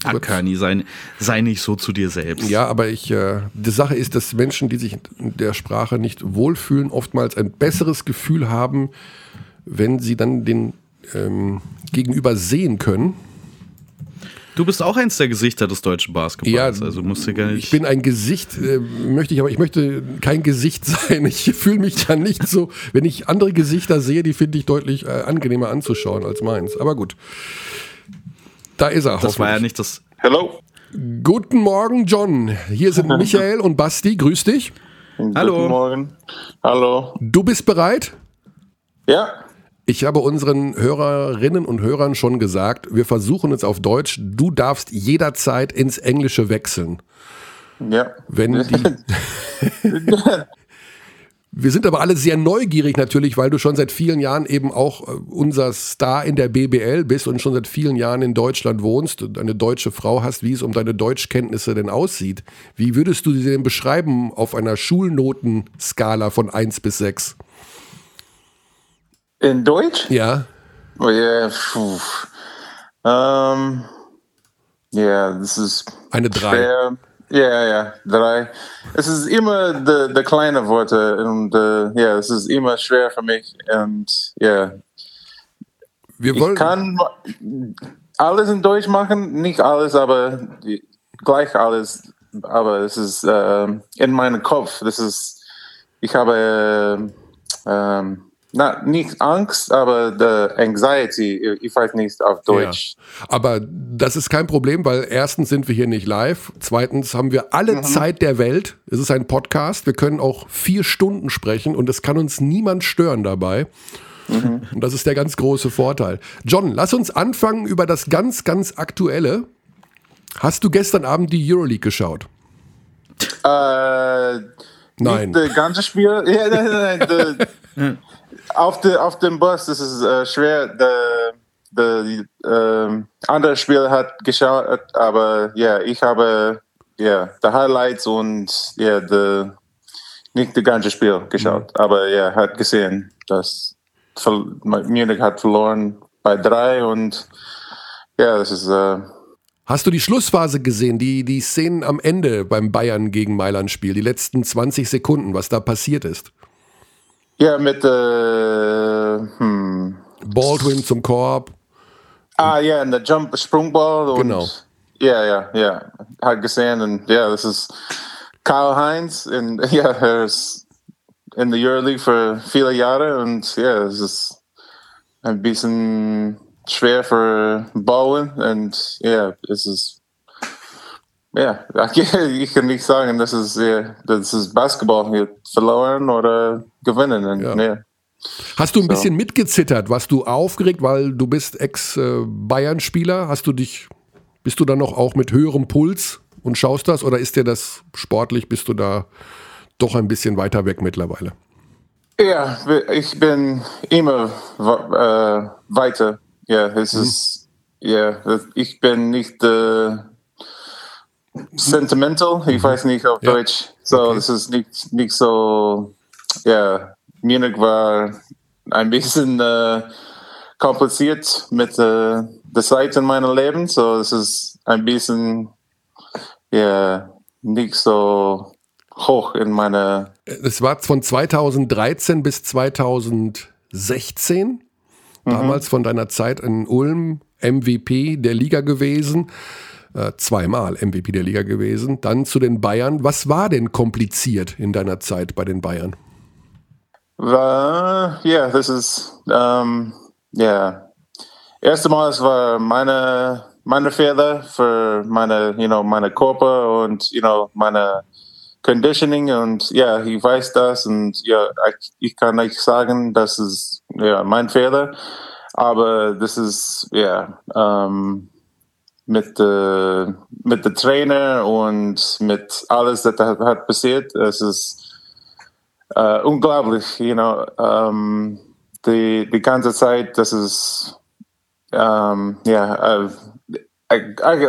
Ach, Kani, sei, sei nicht so zu dir selbst. Ja, aber ich, äh, die Sache ist, dass Menschen, die sich in der Sprache nicht wohlfühlen, oftmals ein besseres Gefühl haben, wenn sie dann den ähm, Gegenüber sehen können. Du bist auch eins der Gesichter des deutschen Basketballs. Ja, also musst du gar nicht. Ich bin ein Gesicht, äh, möchte ich, aber ich möchte kein Gesicht sein. Ich fühle mich dann nicht so, wenn ich andere Gesichter sehe, die finde ich deutlich äh, angenehmer anzuschauen als meins. Aber gut. Da ist er. das war ja nicht das. Hello. Guten Morgen, John. Hier sind Michael und Basti. Grüß dich. Hallo. Guten Morgen. Hallo. Du bist bereit? Ja. Ich habe unseren Hörerinnen und Hörern schon gesagt, wir versuchen es auf Deutsch. Du darfst jederzeit ins Englische wechseln. Ja. Wenn die wir sind aber alle sehr neugierig natürlich, weil du schon seit vielen Jahren eben auch äh, unser Star in der BBL bist und schon seit vielen Jahren in Deutschland wohnst und eine deutsche Frau hast, wie es um deine Deutschkenntnisse denn aussieht. Wie würdest du sie denn beschreiben auf einer Schulnotenskala von 1 bis 6? In Deutsch? Ja. Oh, yeah. Puh. Um, yeah, this is Eine 3. schwer. Ja, ja, drei. Es ist immer die, die kleine Worte und ja, es ist immer schwer für mich und ja, Wir ich wollen, kann alles in Deutsch machen, nicht alles, aber gleich alles, aber es ist äh, in meinem Kopf. Das ist, ich habe äh, ähm, na, nicht Angst, aber the Anxiety, ich weiß nicht auf Deutsch. Ja. Aber das ist kein Problem, weil erstens sind wir hier nicht live. Zweitens haben wir alle Zeit der Welt. Es ist ein Podcast. Wir können auch vier Stunden sprechen und es kann uns niemand stören dabei. Und das ist der ganz große Vorteil. John, lass uns anfangen über das ganz, ganz Aktuelle. Hast du gestern Abend die Euroleague geschaut? Äh, Nein. Nicht das ganze Spiel. Ja, nein, nein, nein. auf, de, auf dem Bus, das ist äh, schwer. Das ähm, andere Spiel hat geschaut, aber ja, ich habe ja die Highlights und ja, the, nicht das ganze Spiel geschaut. Aber ja, hat gesehen, dass Munich hat verloren bei drei und ja, das ist äh, Hast du die Schlussphase gesehen, die, die Szenen am Ende beim Bayern gegen Mailand-Spiel, die letzten 20 Sekunden, was da passiert ist? Ja mit äh, hm. Baldwin zum Korb. Ah, ja, und der Jump Sprungball. Und, Genau. Ja, ja, ja. Hat gesehen und ja, das ist Kyle Heinz und ja, er ist in der Euroleague für viele Jahre und ja, es ist ein bisschen schwer für Bauen und ja, es ist ja, ich kann nicht sagen, das ist, ja, das ist Basketball hier verloren oder gewinnen. Und, Ja. ja. Hast du ein So. bisschen mitgezittert? Warst du aufgeregt, weil du bist Ex-Bayern-Spieler? Hast du dich, bist du dann noch auch mit höherem Puls und schaust das? Oder ist dir das sportlich, bist du da doch ein bisschen weiter weg mittlerweile? Ja, ich bin immer äh, weiter. Ja, es ist, ja, ich bin nicht äh, sentimental. Ich weiß nicht auf Ja. Deutsch. So, Okay. das ist nicht, nicht so, ja, Munich war ein bisschen äh, kompliziert mit äh, der Zeit in meinem Leben. So, es ist ein bisschen, ja, nicht so hoch in meiner Es war von 2013 bis 2016, damals von deiner Zeit in Ulm MVP der Liga gewesen, äh, zweimal MVP der Liga gewesen, dann zu den Bayern. Was war denn kompliziert in deiner Zeit bei den Bayern? Ja, das ist, ähm, ja. Erste Mal, es war meine, meine Fehler für meine, you know, meine Körper und, you know, meine Conditioning und ja, ich weiß das und ja, ich, ich kann nicht sagen, das ist ja mein Fehler, aber das ist, ja, ähm, mit, äh, eh, mit dem Trainer und mit alles, das er hat, hat passiert, es ist, äh, eh, unglaublich, you know, ähm, die, die ganze Zeit, das ist, ähm, ja, äh, I, I,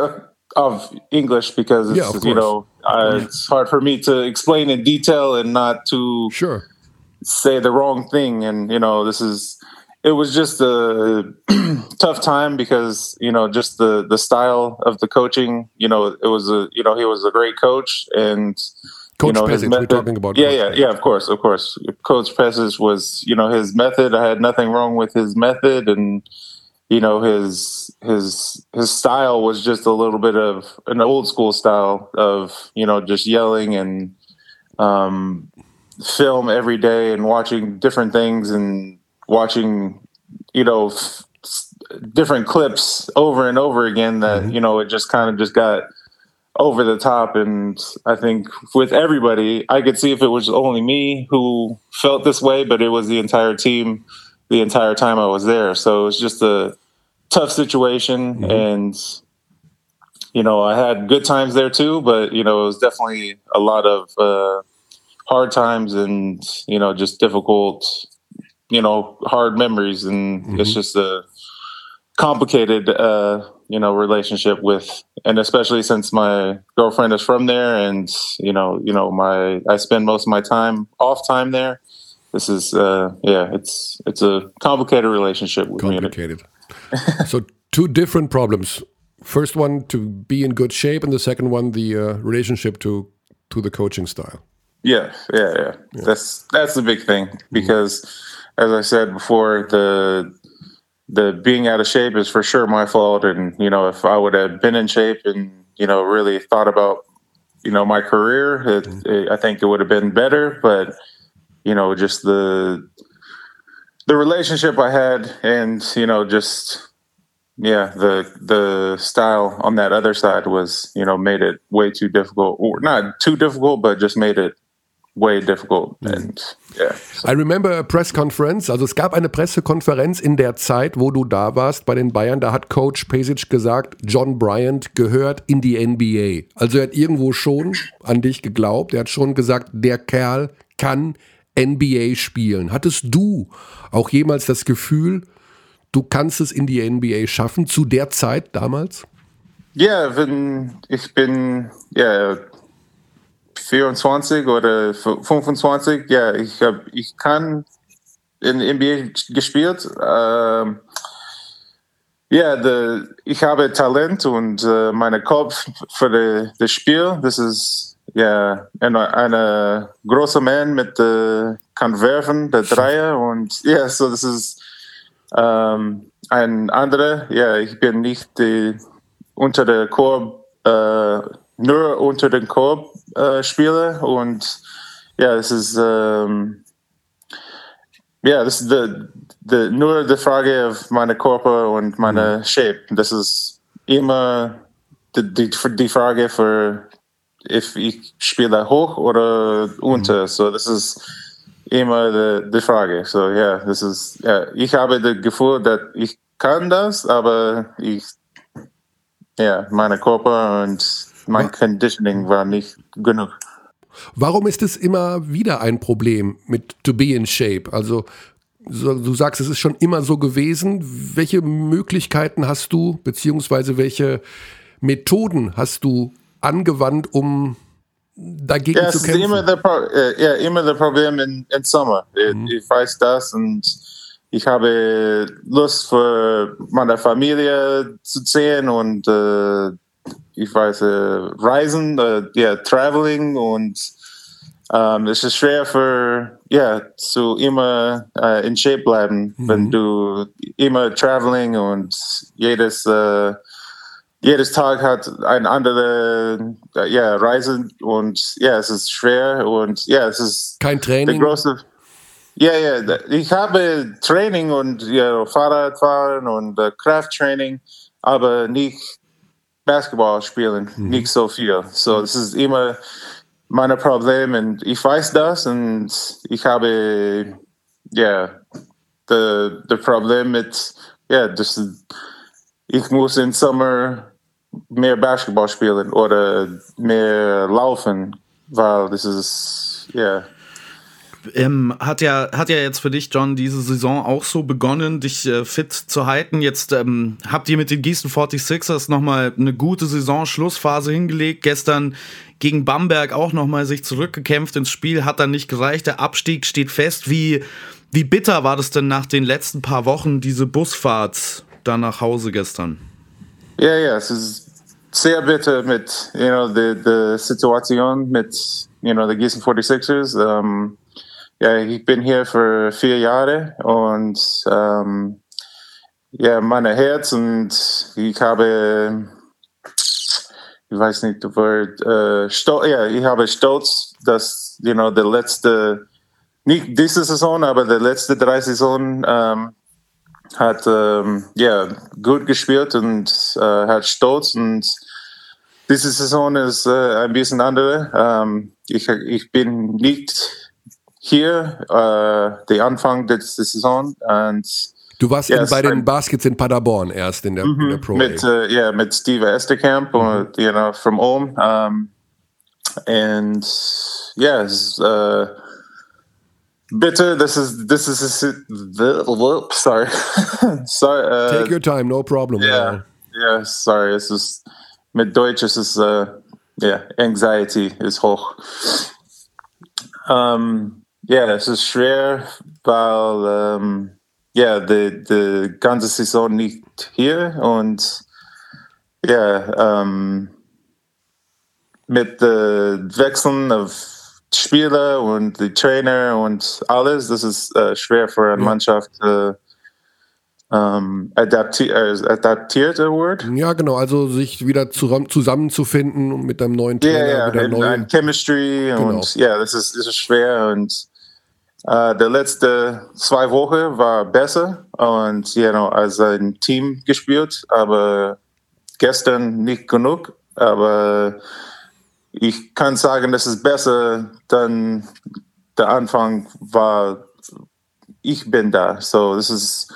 of English because it's, Yeah, you know, uh, it's hard for me to explain in detail and not to Sure. say the wrong thing. And, you know, this is, it was just a tough time because, you know, just the, the style of the coaching, you know, it was a, you know, he was a great coach and, Coach you know, his Pesic, we're method- talking about Yeah, yeah, yeah. Of course, of course. Coach Pesic was, you know, his method. I had nothing wrong with his method, and you know his his his style was just a little bit of an old school style of you know just yelling and um, film every day and watching different things and watching you know f- different clips over and over again that mm-hmm. you know it just kind of just got over the top and i think with everybody i could see if it was only me who felt this way but it was the entire team the entire time i was there so it's just a tough situation mm-hmm. and you know i had good times there too but you know it was definitely a lot of uh, hard times and you know just difficult you know hard memories and mm-hmm. it's just a complicated uh, you know relationship with and especially since my girlfriend is from there and you know you know my i spend most of my time off time there this is uh yeah it's it's a complicated relationship with complicated so two different problems first one to be in good shape and the second one the uh, relationship to to the coaching style yeah, yeah, yeah, yeah. That's that's the big thing mm-hmm. because, mm-hmm. As I said before, the the being out of shape is for sure my fault. And you know, if I would have been in shape and you know really thought about you know my career, it, mm-hmm. it, I think it would have been better. But you know, just the the relationship I had, and you know, just yeah, the the style on that other side was you know made it way too difficult, or not too difficult, but just made it way difficult. And, yeah, so. I remember a press conference. Also es gab eine Pressekonferenz in der Zeit, wo du da warst bei den Bayern. Da hat Coach Pesic gesagt, John Bryant gehört in die NBA. Also er hat irgendwo schon an dich geglaubt. Er hat schon gesagt, der Kerl kann NBA spielen. Hattest du auch jemals das Gefühl, du kannst es in die NBA schaffen zu der Zeit damals? Ja, wenn ich bin ja 24 oder 25, ja, ich, hab, ich kann in NBA gespielt. Ähm, ja, de, ich habe Talent und äh, mein Kopf für das Spiel. Das ist ja eine, eine große Mann mit äh, kann werfen, der Dreier und ja, so das ist ähm, ein anderer. Ja, ich bin nicht die, unter der Korb äh, nur unter den Korb äh, spiele und ja, das ist ähm, ja, das ist nur die Frage auf meine Körper und meine mhm. Shape. Das ist immer die, die, die Frage für if ich spiele hoch oder unter. Mhm. So, das ist immer die, die Frage. So, ja, das ist, ja, ich habe das Gefühl, dass ich kann das, aber ich, ja, meine Körper und mein Conditioning war nicht genug. Warum ist es immer wieder ein Problem mit to be in shape? Also du sagst, es ist schon immer so gewesen. Welche Möglichkeiten hast du, beziehungsweise welche Methoden hast du angewandt, um dagegen ja, zu kämpfen? Immer der Pro äh, ja, immer das Problem in, in Sommer. Mhm. Ich weiß das und ich habe Lust für meine Familie zu sehen und äh, ich weiß, äh, Reisen, äh, ja, Traveling und ähm, es ist schwer für, ja, zu immer äh, in Shape bleiben, mhm. wenn du immer Traveling und jedes, äh, jedes Tag hat ein andere ja, Reise und ja, es ist schwer und ja, es ist kein Training. Ja, ja, ich habe Training und ja, Fahrradfahren und Krafttraining, aber nicht Basketball spielen, mhm. nicht so viel. So, das ist immer mein Problem und ich weiß das und ich habe, ja, yeah, das Problem mit, ja, yeah, das, ich muss im Sommer mehr Basketball spielen oder mehr laufen, weil das ist, ja. Yeah. Ähm, hat ja hat ja jetzt für dich, John, diese Saison auch so begonnen, dich äh, fit zu halten. Jetzt ähm, habt ihr mit den Gießen 46ers nochmal eine gute Saison-Schlussphase hingelegt. Gestern gegen Bamberg auch nochmal sich zurückgekämpft ins Spiel, hat dann nicht gereicht. Der Abstieg steht fest. Wie, wie bitter war das denn nach den letzten paar Wochen, diese Busfahrt da nach Hause gestern? Ja, ja, es ist sehr bitter mit, you know, der the Situation mit, you know, the Gießen 46ers. Um, ja, ich bin hier für vier Jahre und ähm, ja, meine Herz und ich habe, ich weiß nicht, das Wort, äh, Stolz, ja, ich habe Stolz, dass, you know, der letzte, nicht diese Saison, aber der letzte drei Saison ähm, hat, ähm, ja, gut gespielt und äh, hat Stolz und diese Saison ist äh, ein bisschen andere. Ähm, ich, ich bin nicht hier, äh, der Anfang der Saison und Du warst yes, bei den Baskets in Paderborn erst in der, mm -hmm, in der Pro mit, uh, yeah, mit Steve Esterkamp, mm -hmm. you know, from Ulm. Um, and yeah, uh, bitte, this is, this is, sorry. sorry uh, Take your time, no problem. Yeah, yeah, sorry, es ist, mit Deutsch ist es, uh, yeah, anxiety ist hoch. Um, yeah, es ist schwer, weil, um, ja, die, die ganze Saison nicht hier und ja, ähm, mit den Wechseln auf Spieler und die Trainer und alles, das ist äh, schwer für eine Mannschaft äh, ähm, adapti äh, adaptierte Word. Ja, genau, also sich wieder zusammenzufinden mit einem neuen Trainer. Ja, ja, in, neuen... Chemistry genau. und ja, das ist, das ist schwer und Uh, der letzte zwei Wochen war besser und you know, als ein Team gespielt, aber gestern nicht genug. Aber ich kann sagen, das ist besser, dann der Anfang war, ich bin da. So, das ist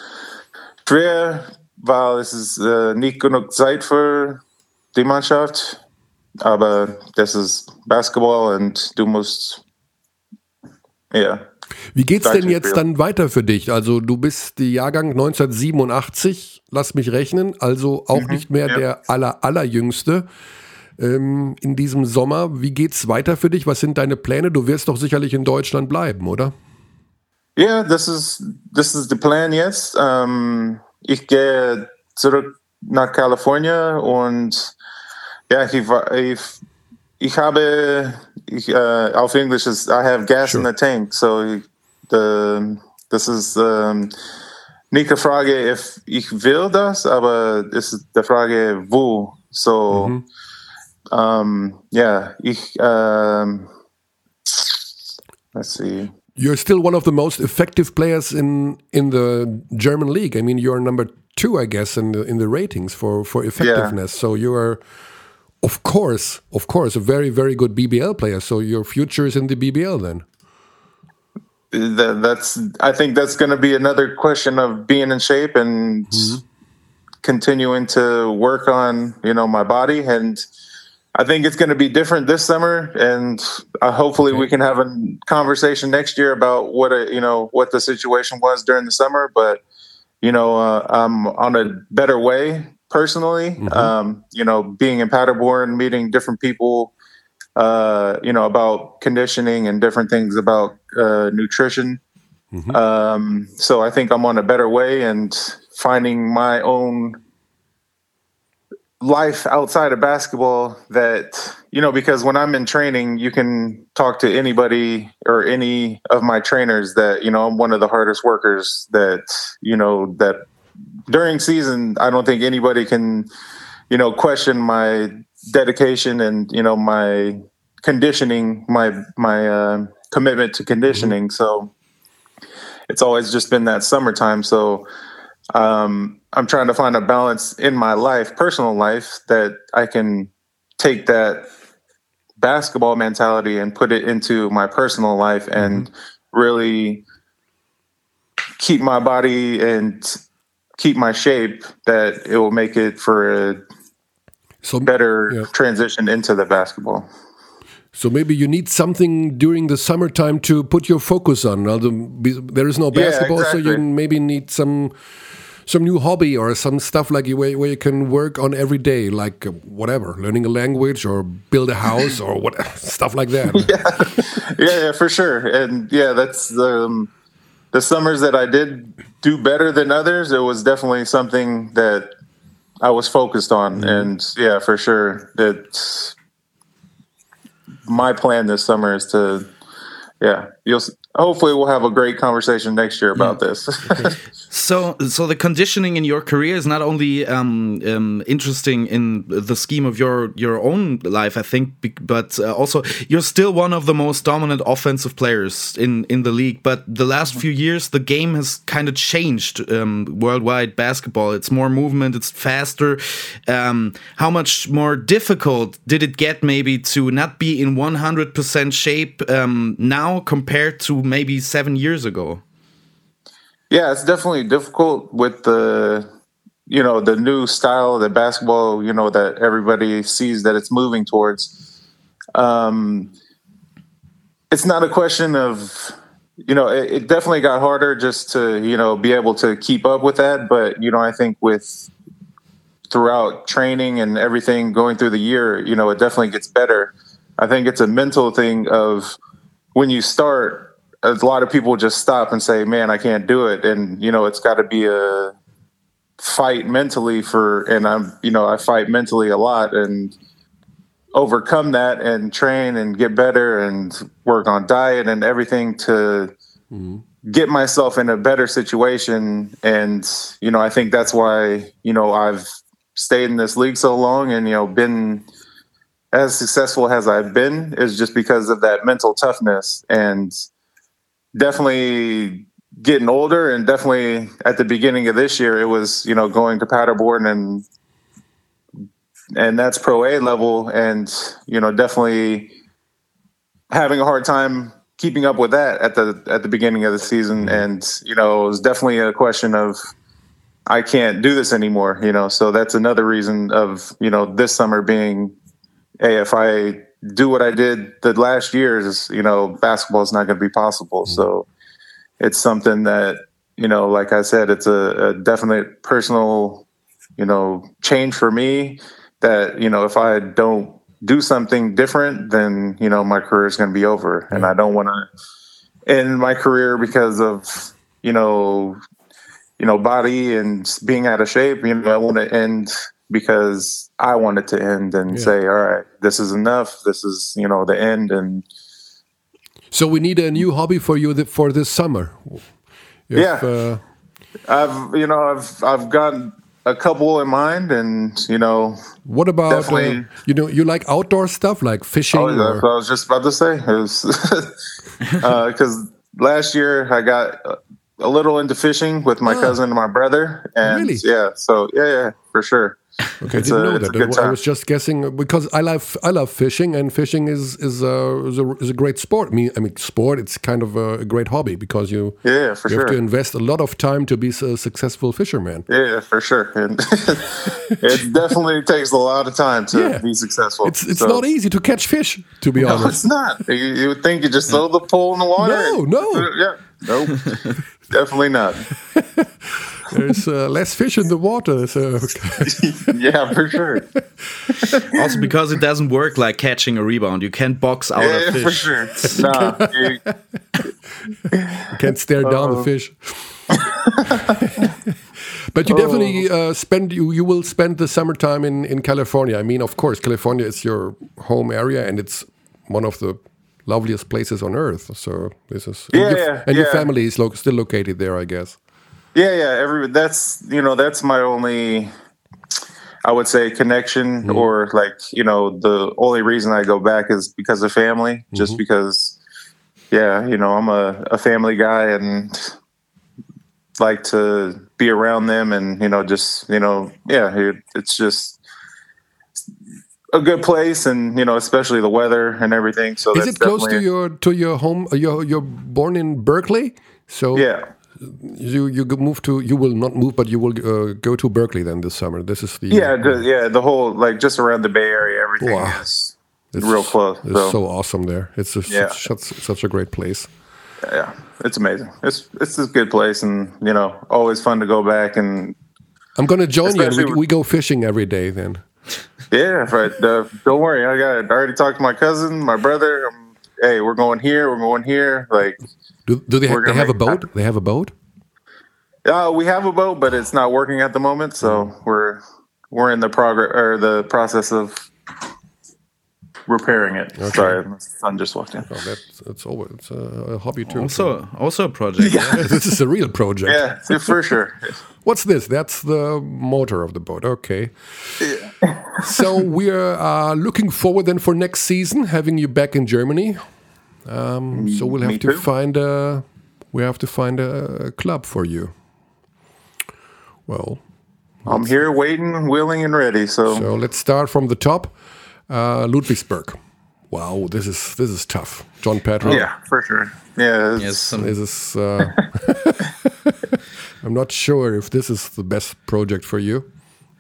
schwer, weil es ist äh, nicht genug Zeit für die Mannschaft. Aber das ist Basketball und du musst, ja. Yeah. Wie geht's Danke denn jetzt dann weiter für dich? Also du bist die Jahrgang 1987, lass mich rechnen, also auch mhm, nicht mehr ja. der aller allerjüngste ähm, in diesem Sommer. Wie geht's weiter für dich? Was sind deine Pläne? Du wirst doch sicherlich in Deutschland bleiben, oder? Ja, das ist das ist der Plan jetzt. Ähm, ich gehe zurück nach Kalifornien und ja, ich, ich ich habe, ich, uh, auf Englisch ist, I have gas sure. in the tank. So, the, das ist um, nicht die Frage, if ich will das, aber es ist die Frage, wo. So, mhm. um, yeah, ich, um, let's see. You're still one of the most effective players in in the German league. I mean, you're number two, I guess, in the in the ratings for for effectiveness. Yeah. So you are of course, of course, a very, very good BBL player. So your future is in the BBL then. That, that's. I think that's going to be another question of being in shape and mm-hmm. continuing to work on, you know, my body. And I think it's going to be different this summer. And uh, hopefully, okay. we can have a conversation next year about what a, you know what the situation was during the summer. But you know, uh, I'm on a better way personally. Mm-hmm. Um, you know, being in Paderborn, meeting different people, uh, you know, about conditioning and different things about uh, nutrition. Mm-hmm. Um, so I think I'm on a better way and finding my own life outside of basketball that you know because when i'm in training you can talk to anybody or any of my trainers that you know i'm one of the hardest workers that you know that during season, I don't think anybody can, you know, question my dedication and you know my conditioning, my my uh, commitment to conditioning. Mm-hmm. So it's always just been that summertime. So um, I'm trying to find a balance in my life, personal life, that I can take that basketball mentality and put it into my personal life and mm-hmm. really keep my body and keep my shape that it will make it for a so, better yeah. transition into the basketball. So maybe you need something during the summertime to put your focus on. There is no basketball, yeah, exactly. so you maybe need some some new hobby or some stuff like where, where you can work on every day, like uh, whatever, learning a language or build a house or what stuff like that. yeah. yeah, yeah, for sure. And yeah, that's um, the summers that I did do better than others, it was definitely something that I was focused on. Mm-hmm. And yeah, for sure, that my plan this summer is to, yeah, you'll. Hopefully we'll have a great conversation next year about yeah. this. so, so the conditioning in your career is not only um, um, interesting in the scheme of your your own life, I think, but uh, also you're still one of the most dominant offensive players in in the league. But the last few years, the game has kind of changed um, worldwide basketball. It's more movement, it's faster. Um, how much more difficult did it get maybe to not be in 100% shape um, now compared to maybe seven years ago? Yeah, it's definitely difficult with the you know the new style of basketball you know that everybody sees that it's moving towards. Um, it's not a question of you know it, it definitely got harder just to you know be able to keep up with that, but you know I think with throughout training and everything going through the year, you know, it definitely gets better. I think it's a mental thing of when you start, a lot of people just stop and say, "Man, I can't do it," and you know, it's got to be a fight mentally for. And I'm, you know, I fight mentally a lot and overcome that and train and get better and work on diet and everything to mm-hmm. get myself in a better situation. And you know, I think that's why you know I've stayed in this league so long and you know been as successful as I've been is just because of that mental toughness and definitely getting older and definitely at the beginning of this year it was you know going to paderborn and and that's pro a level and you know definitely having a hard time keeping up with that at the at the beginning of the season. And you know it was definitely a question of i can't do this anymore you know? So that's another reason of you know this summer being hey if i do what I did the last years, you know, basketball is not going to be possible. Mm-hmm. So it's something that, you know, like I said, it's a, a, definite personal, you know, change for me that, you know, if I don't do something different, then, you know, my career is going to be over. Mm-hmm. And I don't want to end my career because of, you know, you know, body and being out of shape. You know, I want to end because I wanted to end and yeah. say, all right, this is enough. This is, you know, the end. And so we need a new hobby for you for this summer. If, yeah. Uh, I've, you know, I've, I've got a couple in mind and, you know, what about, uh, you know, you like outdoor stuff like fishing? Oh, yeah, I was just about to say. Because uh, last year I got a little into fishing with my oh. cousin and my brother. And really? yeah, so yeah, yeah, for sure. Okay, it's I didn't a, know that. I was just guessing because I love I love fishing, and fishing is is a, is a, is a great sport. I mean, I mean, sport. It's kind of a, great hobby because you yeah for you sure. have to invest a lot of time to be a successful fisherman. Yeah, for sure. And it definitely takes a lot of time to yeah. be successful. It's it's so. not easy to catch fish, to be no, honest. it's not. You, you, would think you just throw the pole in the water. No, no. Yeah, nope, definitely not. There's uh, less fish in the water. So yeah, for sure. also, because it doesn't work like catching a rebound, you can't box out yeah, a fish. for sure. No, you, you can't stare down the fish. but you definitely oh. uh, spend you you will spend the summertime in in California. I mean, of course, California is your home area, and it's one of the loveliest places on earth. So this is yeah, and, your, yeah, and yeah. your family is lo still located there, I guess. Yeah, yeah. Every that's you know that's my only, I would say connection mm-hmm. or like you know the only reason I go back is because of family. Mm-hmm. Just because, yeah, you know I'm a, a family guy and like to be around them and you know just you know yeah it, it's just a good place and you know especially the weather and everything so is it close to your to your home you're, you're born in berkeley so yeah you you move to you will not move, but you will uh, go to Berkeley then this summer. This is the yeah the, yeah the whole like just around the Bay Area. Everything wow. is it's, real close. It's so. so awesome there. It's a, yeah. such, such a great place. Yeah, it's amazing. It's it's a good place, and you know, always fun to go back and. I'm gonna join you. We, we, go fishing every day then. Yeah, right. Uh, don't worry. I got. I already talked to my cousin, my brother. Um, hey, we're going here. We're going here. Like do, do they, ha they have a boat? They have a boat? Uh, we have a boat, but it's not working at the moment. So we're we're in the progress or the process of repairing it. Sorry, my son just walked in. Oh, that's, that's over. It's a, a hobby too. Also, also a project. this is a real project. Yeah, for sure. What's this? That's the motor of the boat. Okay. Yeah. so we're uh, looking forward then for next season, having you back in Germany. Um, so we'll have Me to too. find a we have to find a club for you. Well, I'm here waiting, willing, and ready. So, so let's start from the top. Uh, Ludwigsburg. Wow, this is this is tough. John Patrick. yeah, for sure. Yeah, Yes, some- This is. Uh, I'm not sure if this is the best project for you.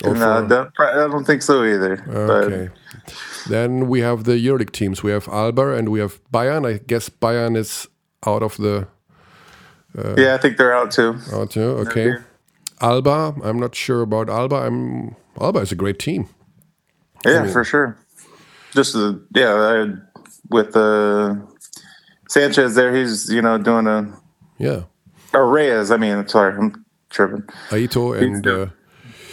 or no, for- that- I don't think so either. Okay. Then we have the EuroLeague teams. We have Alba and we have Bayern. I guess Bayern is out of the But yeah, I think they're out too. out too. Okay. Alba. I'm not sure about Alba. I'm Alba is a great team. Yeah, for sure. Just the yeah, I, with uh, Sanchez there, he's you know doing a Yeah. or Reyes. I mean, sorry, I'm tripping. Aito and uh,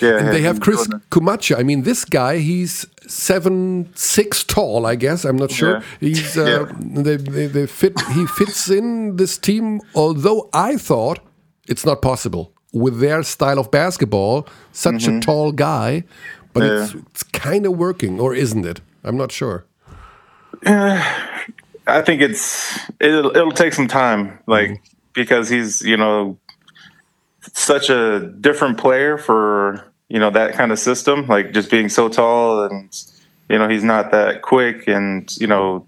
Yeah, and they have Chris Kumacha. I mean, this guy he's seven six tall. I guess I'm not sure. Yeah. He's uh, Yeah. they, they they fit. He fits in this team. Although I thought it's not possible with their style of basketball. Such a tall guy, but it's Mm-hmm. Yeah. it's kind of working, or isn't it? I'm not sure. I think it's it'll, it'll take some time, like because he's you know such a different player for you know that kind of system, like just being so tall and you know he's not that quick, and you know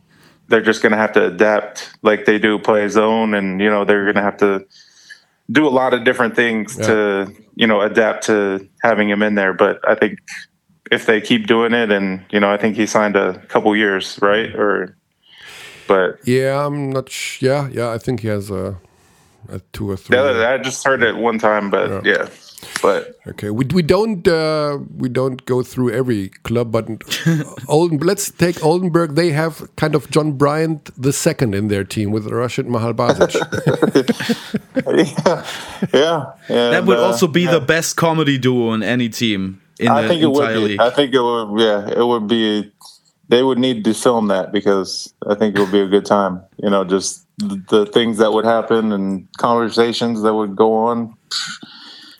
they're just gonna have to adapt like they do play zone, and you know they're gonna have to do a lot of different things to you know adapt to having him in there. But I think if they keep doing it, and you know I think he signed a couple years, right? Or but Yeah, I'm not. Sh- yeah, yeah. I think he has a, a two or three. Yeah, I just heard it one time, but yeah. But Okay, we, we don't uh, we don't go through every club, but Olden, let's take Oldenburg. They have kind of John Bryant the second in their team with Rashid Mahalbazic. yeah, yeah. That would uh, also be the best comedy duo in any team in I the think it entire would be. league. I think it would. Yeah, it would be. They would need to film that because I think it would be a good time. You know, just the, the things that would happen and conversations that would go on.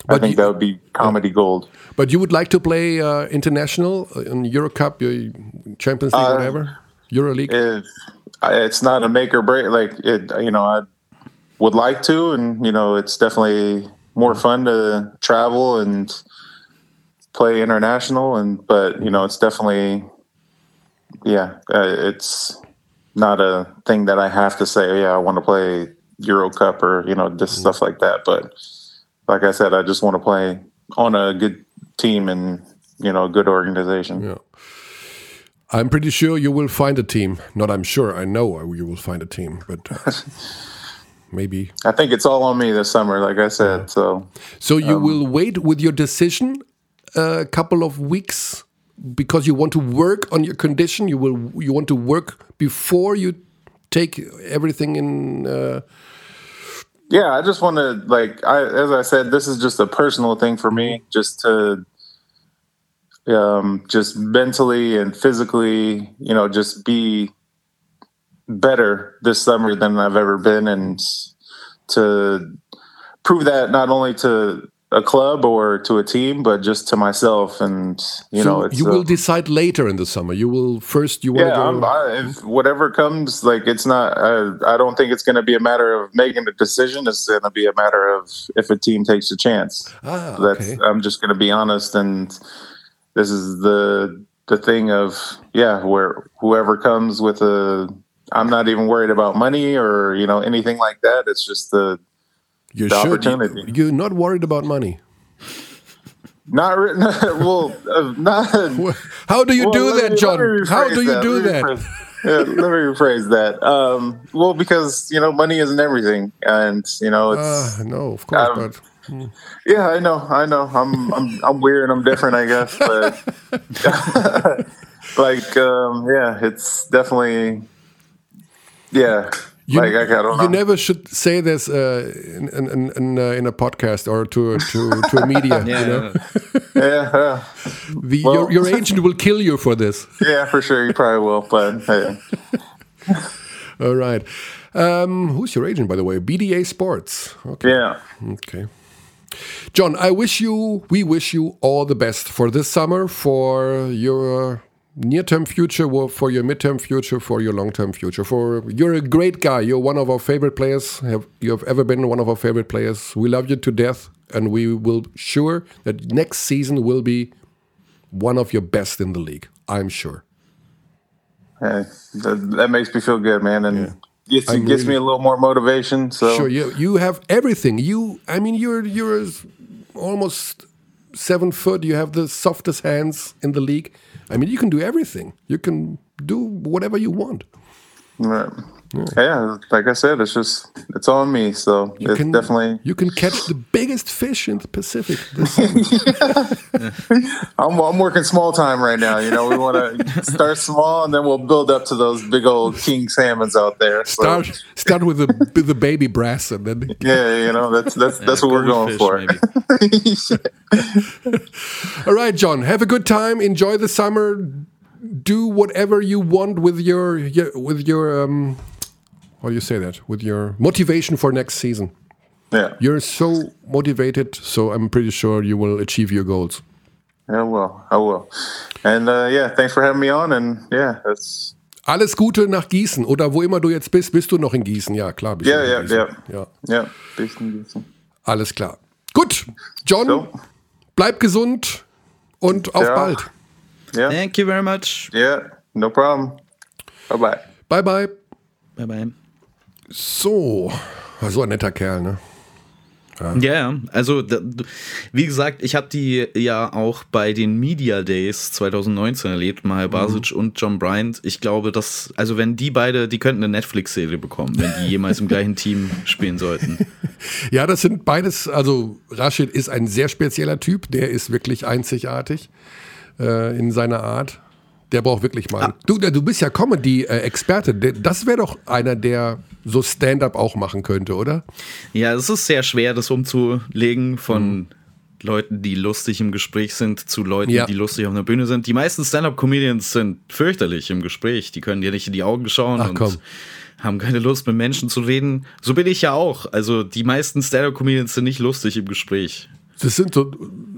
I think you- that would be comedy gold. but you would like to play uh, international uh, in Euro Cup, uh, Champions League, Uh, whatever, Euro League. If it's not a make or break, like it, you know, I would like to, and you know, it's definitely more fun to travel and play international, and but you know, it's definitely, yeah, uh, it's not a thing that I have to say. Yeah, I want to play Euro Cup or you know, just stuff like that. But like I said, I just want to play on a good team and you know, a good organization. Yeah. I'm pretty sure you will find a team. Not I'm sure, I know you will find a team, but uh, maybe. I think it's all on me this summer, like I said. So So you Um, will wait with your decision a couple of weeks because you want to work on your condition. You will you want to work before you take everything in. Uh, Yeah, I just want to like I as I said, this is just a personal thing for me, just to um just mentally and physically, you know, just be better this summer than I've ever been and to prove that not only to a club or to a team, but just to myself and you so know, it's you uh, will decide later in the summer. You will first. You want yeah, to I'm, go. I, whatever comes, like it's not. I, I don't think it's going to be a matter of making a decision. It's going to be a matter of if a team takes a chance. ah, That's. okay. I'm just going to be honest, and this is the the thing of yeah, where whoever comes with a. I'm not even worried about money or you know anything like that. It's just the You the should. opportunity. You're not worried about money. not written. well, uh, not. How do you Well, do that, me- John? How do you do Let that? rephrase- yeah, let me rephrase that. Um, well, because you know, money isn't everything, and you know, it's Uh, no, of course, Um, but yeah, I know, I know, I'm I'm I'm weird, I'm different, I guess, but like, um, yeah, it's definitely, yeah, You, like I, I don't you know. never should say this uh, in, in, in, uh, in a podcast or to to, to a media. Yeah, you know? yeah, yeah, The, Well- your, your agent will kill you for this. yeah, for sure. You probably will, but hey. All right. Um, who's your agent, by the way? BDA Sports. Okay. yeah. Okay. John, I wish you, we wish you all the best for this summer, for your near term future, for your midterm future, for your long term future. For you're a great guy. You're one of our favorite players. Have you have ever been one of our favorite players? We love you to death, and we will sure that next season will be one of your best in the league. I'm sure. Hey, that, that makes me feel good, man, and gets I'm gets really- me a little more motivation. So Sure, you you have everything. You, I mean, you're you're almost seven foot. You have the softest hands in the league. I mean, you can do everything. You can do whatever you want. Right. Yeah, like I said, it's just it's on me. So You it's can definitely. you can catch the biggest fish in the Pacific. This- I'm I'm working small time right now. You know, we want to start small and then we'll build up to those big old king salmons out there. So, start start with the the baby brass, and then Yeah, you know that's that's that's what we're going Goldfish, for. all right, John. Have a good time. Enjoy the summer. Do whatever you want with your, your with your um, how do you say that? With your motivation for next season. yeah, You're so motivated, so I'm pretty sure you will achieve your goals. I will. I will. And uh, yeah, thanks for having me on. And yeah, that's Alles Gute nach Gießen oder wo immer du jetzt bist. Bist du noch in Gießen? Ja, klar. Bist ja, du ja, in Gießen. ja, ja. ja. Bisschen. Alles klar. Gut, John, So. bleib gesund und auf Ja. bald. Yeah, Thank you very much. yeah, no problem. Bye bye. Bye, bye. Bye bye. So, so ein netter Kerl, ne? Ja, ja, also wie gesagt, ich habe die ja auch bei den Media Days 2019 erlebt, Mahal Basic und John Bryant. Ich glaube, dass, also wenn die beide, die könnten eine Netflix-Serie bekommen, wenn die jemals im gleichen Team spielen sollten. Ja, das sind beides, also Rashid ist ein sehr spezieller Typ, der ist wirklich einzigartig äh, in seiner Art. Der braucht wirklich mal. Du, du bist ja Comedy-Experte. Das wäre doch einer, der so Stand-up auch machen könnte, oder? Ja, es ist sehr schwer, das umzulegen von Leuten, die lustig im Gespräch sind, zu Leuten, Ja. die lustig auf der Bühne sind. Die meisten Stand-up-Comedians sind fürchterlich im Gespräch. Die können dir nicht in die Augen schauen Ach, und komm. haben keine Lust, mit Menschen zu reden. So bin ich ja auch. Also die meisten Stand-up-Comedians sind nicht lustig im Gespräch. Das sind so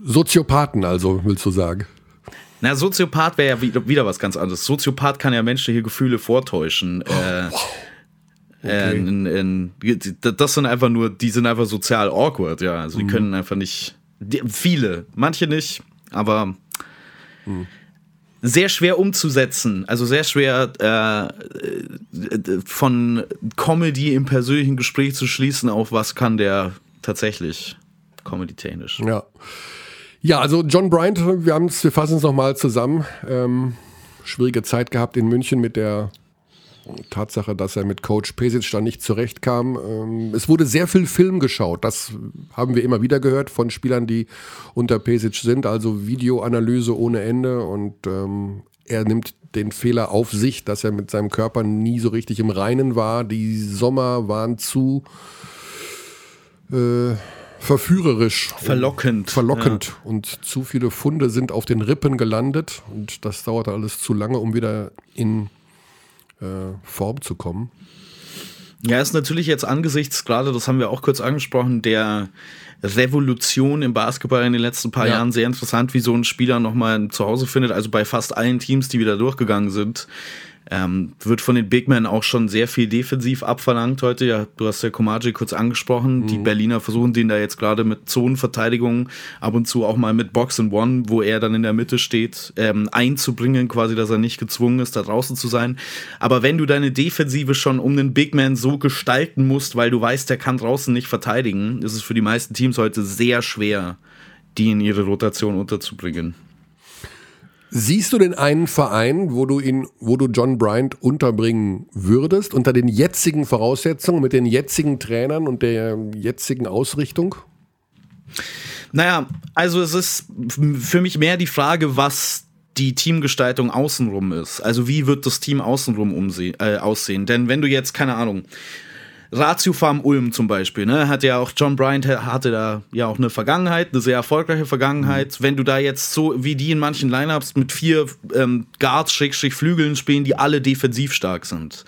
Soziopathen, also, willst du sagen. Na, Soziopath wäre ja wieder, was ganz anderes. Soziopath kann ja menschliche Gefühle vortäuschen. Äh, äh, in, in, das sind einfach nur, die sind einfach sozial awkward, ja. Also die können einfach nicht. Die, viele, manche nicht, aber sehr schwer umzusetzen. Also sehr schwer äh, von Comedy im persönlichen Gespräch zu schließen, auf was kann der tatsächlich comedy-technisch. Ja. Ja, also John Bryant, wir, wir fassen es nochmal zusammen. Ähm, schwierige Zeit gehabt in München mit der Tatsache, dass er mit Coach Pesic dann nicht zurechtkam. Ähm, es wurde sehr viel Film geschaut. Das haben wir immer wieder gehört von Spielern, die unter Pesic sind. Also Videoanalyse ohne Ende. Und ähm, er nimmt den Fehler auf sich, dass er mit seinem Körper nie so richtig im Reinen war. Die Sommer waren zu äh, verführerisch. Verlockend. Verlockend. Und zu viele Funde sind auf den Rippen gelandet. Und das dauerte alles zu lange, um wieder in äh, Form zu kommen. Ja, ist natürlich jetzt angesichts, gerade das haben wir auch kurz angesprochen, der Revolution im Basketball in den letzten paar Ja. Jahren sehr interessant, wie so ein Spieler nochmal ein Zuhause findet. Also bei fast allen Teams, die wieder durchgegangen sind, ähm, wird von den Big Men auch schon sehr viel defensiv abverlangt heute. Ja, du hast ja Komaji kurz angesprochen. Die Berliner versuchen den da jetzt gerade mit Zonenverteidigung, ab und zu auch mal mit Box and One, wo er dann in der Mitte steht, ähm, einzubringen, quasi, dass er nicht gezwungen ist, da draußen zu sein. Aber wenn du deine Defensive schon um den Big Man so gestalten musst, weil du weißt, der kann draußen nicht verteidigen, ist es für die meisten Teams heute sehr schwer, die in ihre Rotation unterzubringen. Siehst du denn einen Verein, wo du ihn, wo du John Bryant unterbringen würdest, unter den jetzigen Voraussetzungen, mit den jetzigen Trainern und der jetzigen Ausrichtung? Naja, also es ist für mich mehr die Frage, was die Teamgestaltung außenrum ist. Also wie wird das Team außenrum äh, aussehen? Denn wenn du jetzt, keine Ahnung, Ratio Farm Ulm zum Beispiel, ne, hat ja auch John Bryant hatte da ja auch eine Vergangenheit, eine sehr erfolgreiche Vergangenheit. Mhm. Wenn du da jetzt so wie die in manchen Lineups mit vier ähm, Guards, Schrägstrich Flügeln spielen, die alle defensiv stark sind,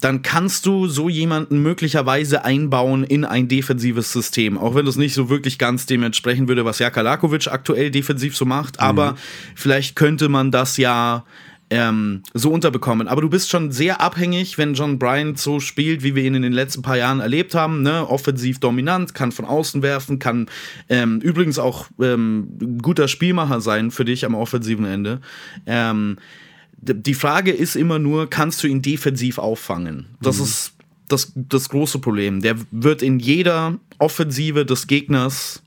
dann kannst du so jemanden möglicherweise einbauen in ein defensives System, auch wenn das nicht so wirklich ganz dem entsprechen würde, was Jaka Lakovic aktuell defensiv so macht. Mhm. Aber vielleicht könnte man das ja ähm, so unterbekommen. Aber du bist schon sehr abhängig, wenn John Bryant so spielt, wie wir ihn in den letzten paar Jahren erlebt haben. Ne? Offensiv dominant, kann von außen werfen, kann ähm, übrigens auch ähm, guter Spielmacher sein für dich am offensiven Ende. Ähm, die Frage ist immer nur, kannst du ihn defensiv auffangen? Das mhm. ist das, das große Problem. Der wird in jeder Offensive des Gegners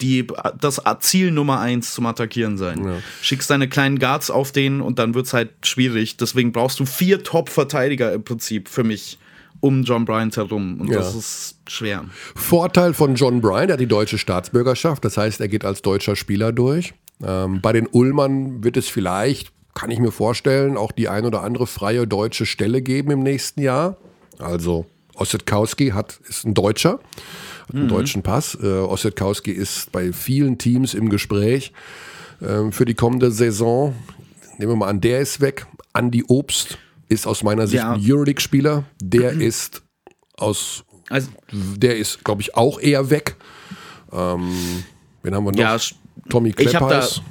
die, das Ziel Nummer eins zum Attackieren sein. Ja. Schickst deine kleinen Guards auf den und dann wird es halt schwierig. Deswegen brauchst du vier Top-Verteidiger im Prinzip für mich um John Bryant herum. Und ja. das ist schwer. Vorteil von John Bryant, er hat die deutsche Staatsbürgerschaft. Das heißt, er geht als deutscher Spieler durch. Ähm, bei den Ullmann wird es vielleicht, kann ich mir vorstellen, auch die ein oder andere freie deutsche Stelle geben im nächsten Jahr. Also Ossetkowski hat, ist ein Deutscher mhm. deutschen Pass. Äh, Ossetkowski ist bei vielen Teams im Gespräch äh, für die kommende Saison. Nehmen wir mal an, der ist weg. Andi Obst ist aus meiner Sicht ja. ein Euroleague-Spieler. Der mhm. ist aus, also, der ist, glaube ich, auch eher weg. Ähm, wen haben wir noch? Ja, Tommy Kleppeis.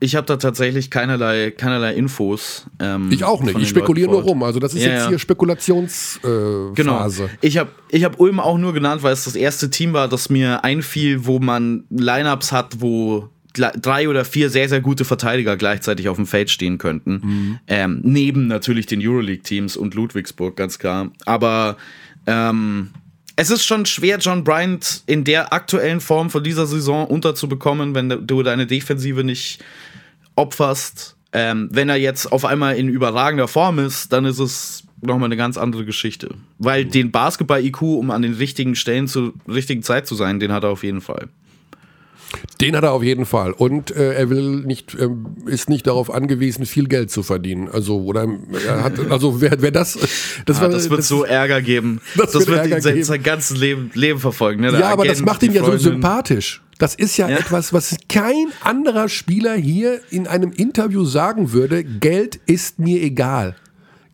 Ich habe da tatsächlich keinerlei, keinerlei Infos. Ähm, ich auch nicht. Ich spekuliere nur rum. Also das ist ja, jetzt hier Spekulationsphase. Äh, genau. Ich habe ich hab Ulm auch nur genannt, weil es das erste Team war, das mir einfiel, wo man Lineups hat, wo drei oder vier sehr, sehr gute Verteidiger gleichzeitig auf dem Feld stehen könnten. Mhm. Ähm, neben natürlich den Euroleague-Teams und Ludwigsburg, ganz klar. Aber ähm, es ist schon schwer, John Bryant in der aktuellen Form von dieser Saison unterzubekommen, wenn du deine Defensive nicht opferst. Ähm, wenn er jetzt auf einmal in überragender Form ist, dann ist es nochmal eine ganz andere Geschichte. Weil den Basketball-IQ, um an den richtigen Stellen zur richtigen Zeit zu sein, den hat er auf jeden Fall. Den hat er auf jeden Fall. Und äh, er will nicht, äh, ist nicht darauf angewiesen, viel Geld zu verdienen. Also, oder er hat, also wer, wer das. Das, ah, war, das wird das, so Ärger geben. Das, das wird, wird ihn sein, sein ganzes Leben, Leben verfolgen. Ne? Ja, Agent, aber das macht ihn ja so sympathisch. Das ist ja, ja, etwas, was kein anderer Spieler hier in einem Interview sagen würde. Geld ist mir egal.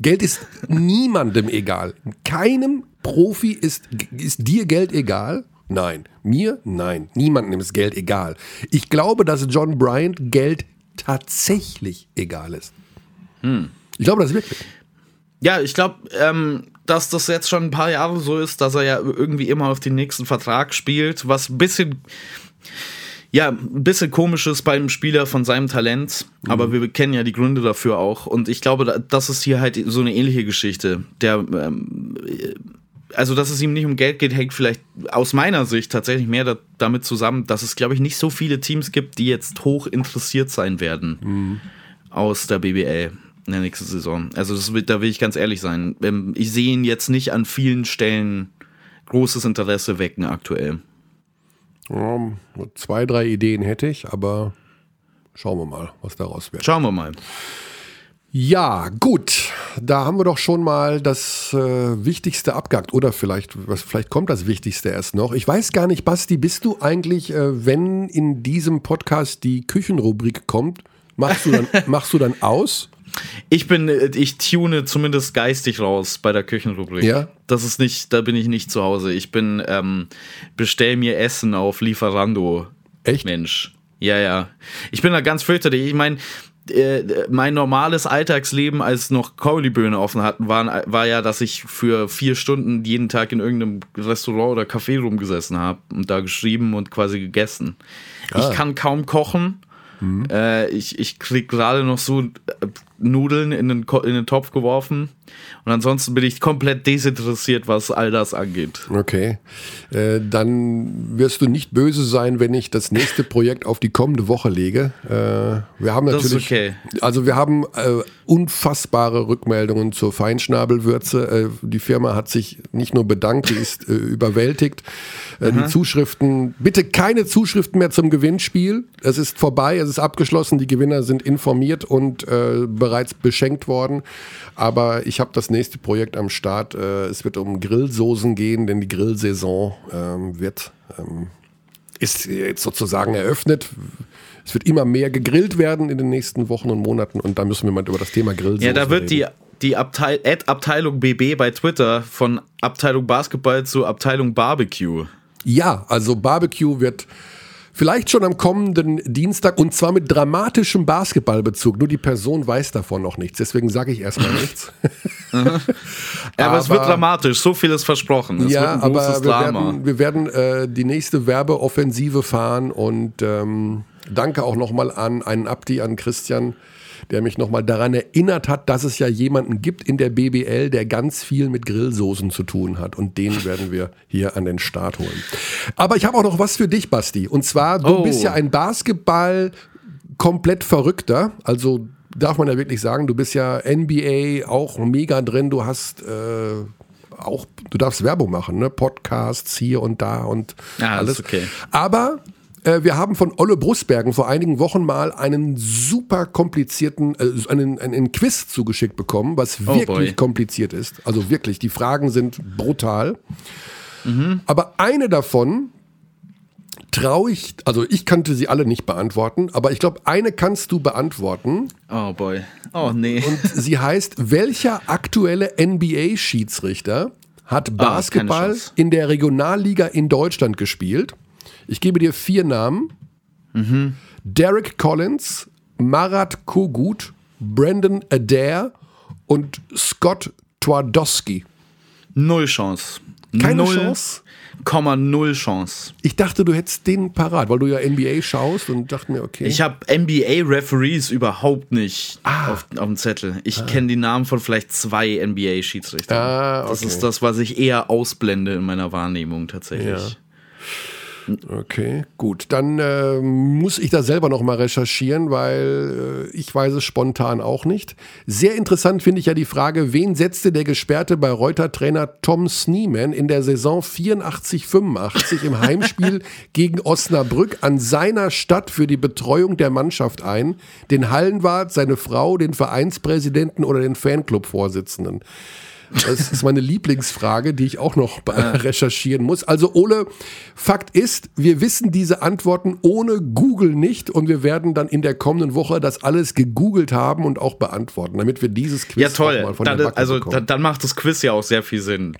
Geld ist niemandem egal. Keinem Profi ist, ist dir Geld egal. Nein. Mir? Nein. Niemandem ist Geld egal. Ich glaube, dass John Bryant Geld tatsächlich egal ist. Hm. Ich glaube das wirklich. Ja, ich glaube, ähm, dass das jetzt schon ein paar Jahre so ist, dass er ja irgendwie immer auf den nächsten Vertrag spielt, was ein bisschen ja, ein bisschen komisch ist bei einem Spieler von seinem Talent, mhm. aber wir kennen ja die Gründe dafür auch. Und ich glaube, das ist hier halt so eine ähnliche Geschichte. Der, ähm, also, dass es ihm nicht um Geld geht, hängt vielleicht aus meiner Sicht tatsächlich mehr da, damit zusammen, dass es, glaube ich, nicht so viele Teams gibt, die jetzt hoch interessiert sein werden mhm. aus der BBL in der nächsten Saison. Also, das da will ich ganz ehrlich sein. Ähm, ich sehe ihn jetzt nicht an vielen Stellen großes Interesse wecken aktuell. Ja, zwei, drei Ideen hätte ich, aber schauen wir mal, was daraus wird. Schauen wir mal. Ja, gut. Da haben wir doch schon mal das äh, Wichtigste abgehakt. Oder vielleicht, was, vielleicht kommt das Wichtigste erst noch. Ich weiß gar nicht, Basti, bist du eigentlich, äh, wenn in diesem Podcast die Küchenrubrik kommt, machst du dann, machst du dann aus? Ich bin, ich tune zumindest geistig raus bei der Küchenrubrik. Ja. Das ist nicht, da bin ich nicht zu Hause. Ich bin, ähm, bestell mir Essen auf Lieferando. Echt? Mensch. Ja, ja. Ich bin da ganz fürchterlich. Ich meine, äh, mein normales Alltagsleben, als noch Kauliböhne offen hatten, war, war ja, dass ich für vier Stunden jeden Tag in irgendeinem Restaurant oder Café rumgesessen habe und da geschrieben und quasi gegessen. Ah. Ich kann kaum kochen. Mhm. Äh, ich ich krieg gerade noch so Nudeln in den, in den Topf geworfen. Und ansonsten bin ich komplett desinteressiert, was all das angeht. Okay. Äh, dann wirst du nicht böse sein, wenn ich das nächste Projekt auf die kommende Woche lege. Äh, wir haben Das ist natürlich. okay. Also wir haben äh, unfassbare Rückmeldungen zur Feinschnabelwürze. Äh, die Firma hat sich nicht nur bedankt, die ist äh, überwältigt. Äh, die Zuschriften, bitte keine Zuschriften mehr zum Gewinnspiel. Es ist vorbei, es ist abgeschlossen, die Gewinner sind informiert und bereits beschenkt worden. Aber ich habe das nächste Projekt am Start. Äh, es wird um Grillsoßen gehen, denn die Grillsaison ähm, wird ähm, ist jetzt sozusagen eröffnet. Es wird immer mehr gegrillt werden in den nächsten Wochen und Monaten und da müssen wir mal über das Thema Grillsoßen Ja, da wird reden. die, die Abteil Ad Abteilung BB bei Twitter von Abteilung Basketball zu Abteilung Barbecue. Ja, also Barbecue wird vielleicht schon am kommenden Dienstag und zwar mit dramatischem Basketballbezug. Nur die Person weiß davon noch nichts, deswegen sage ich erstmal nichts. Ja, aber, es wird Aber- dramatisch, so viel ist versprochen. Es ja, aber wir werden, wir werden äh, die nächste Werbeoffensive fahren und ähm, danke auch nochmal an einen Abdi, an Christian, der mich nochmal daran erinnert hat, dass es ja jemanden gibt in der BBL, der ganz viel mit Grillsoßen zu tun hat und den werden wir hier an den Start holen. Aber ich habe auch noch was für dich, Basti. Und zwar, du Oh. bist ja ein Basketball komplett Verrückter, also darf man ja wirklich sagen, du bist ja NBA auch mega drin, du hast äh, auch, du darfst Werbung machen, ne? Podcasts hier und da und Ja, das alles. okay. Aber wir haben von Olle Brusbergen vor einigen Wochen mal einen super komplizierten, äh, einen, einen Quiz zugeschickt bekommen, was Oh wirklich boy. kompliziert ist. Also wirklich, die Fragen sind brutal. Mhm. Aber eine davon traue ich, also ich kannte sie alle nicht beantworten, aber ich glaube, eine kannst du beantworten. Oh boy. Oh nee. Und sie heißt, welcher aktuelle NBA-Schiedsrichter hat Basketball Ah, Chance. in der Regionalliga in Deutschland gespielt? Ich gebe dir vier Namen. Mhm. Derek Collins, Marat Kogut, Brandon Adair und Scott Twardowski. Null Chance. Keine null, Chance? Komma null Chance. Ich dachte, du hättest den parat, weil du ja NBA schaust und dachte mir, okay. Ich habe NBA-Referees überhaupt nicht Ah. auf, auf dem Zettel. Ich kenne die Namen von vielleicht zwei NBA-Schiedsrichtern. Ah, Das okay. ist das, was ich eher ausblende in meiner Wahrnehmung tatsächlich. Ja. Okay, gut. Dann äh, muss ich da selber noch mal recherchieren, weil äh, ich weiß es spontan auch nicht. Sehr interessant finde ich ja die Frage, wen setzte der Gesperrte bei Reuter-Trainer Tom Sneeman in der Saison 84-85 im Heimspiel gegen Osnabrück an seiner Stadt für die Betreuung der Mannschaft ein? Den Hallenwart, seine Frau, den Vereinspräsidenten oder den Fanclub-Vorsitzenden? Das ist meine Lieblingsfrage, die ich auch noch recherchieren muss. Also Ole, Fakt ist, wir wissen diese Antworten ohne Google nicht und wir werden dann in der kommenden Woche das alles gegoogelt haben und auch beantworten, damit wir dieses Quiz Ja, toll. mal von Dann, der Backe also bekommen. dann, macht das Quiz ja auch sehr viel Sinn.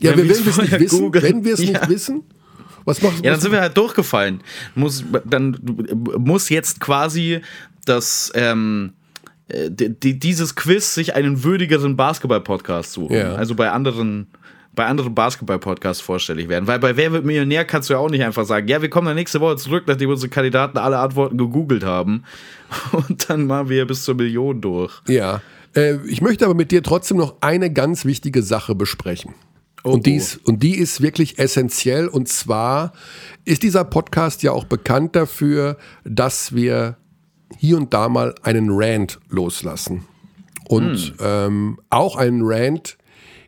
ja, Wenn wir, es nicht wissen, googeln. wenn wir es Ja. nicht wissen, was macht Ja, dann sind wir halt durchgefallen. Muss, dann muss jetzt quasi das, ähm, äh, dieses Quiz sich einen würdigeren Basketball-Podcast suchen. Ja. Also bei anderen, bei anderen Basketball-Podcasts vorstellig werden. Weil bei Wer wird Millionär kannst du ja auch nicht einfach sagen, ja, wir kommen dann nächste Woche zurück, nachdem unsere Kandidaten alle Antworten gegoogelt haben. Und dann machen wir bis zur Million durch. Ja, äh, ich möchte aber mit dir trotzdem noch eine ganz wichtige Sache besprechen. und, die ist, und die ist wirklich essentiell. Und zwar ist dieser Podcast ja auch bekannt dafür, dass wir hier und da mal einen Rant loslassen. Und ähm, auch einen Rant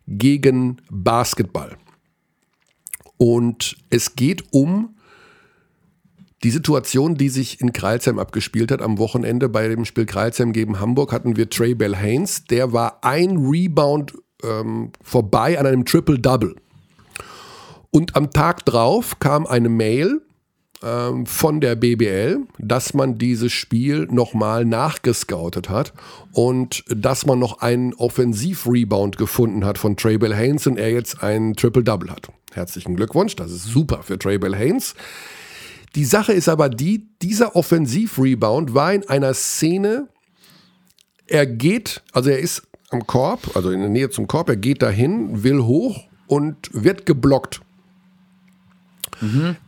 gegen Basketball. Und es geht um die Situation, die sich in Kreilsheim abgespielt hat am Wochenende bei dem Spiel Kreilsheim gegen Hamburg, hatten wir Trey Bell Haynes. Der war ein Rebound ähm, vorbei an einem Triple-Double. Und am Tag drauf kam eine Mail ähm, von der BBL, dass man dieses Spiel nochmal nachgescoutet hat und dass man noch einen Offensiv-Rebound gefunden hat von Trey Bell Haynes und er jetzt ein Triple-Double hat. Herzlichen Glückwunsch, das ist super für Trey Bell Haynes. Die Sache ist aber die, dieser Offensiv-Rebound war in einer Szene, er geht, also er ist am Korb, also in der Nähe zum Korb, er geht dahin, will hoch und wird geblockt.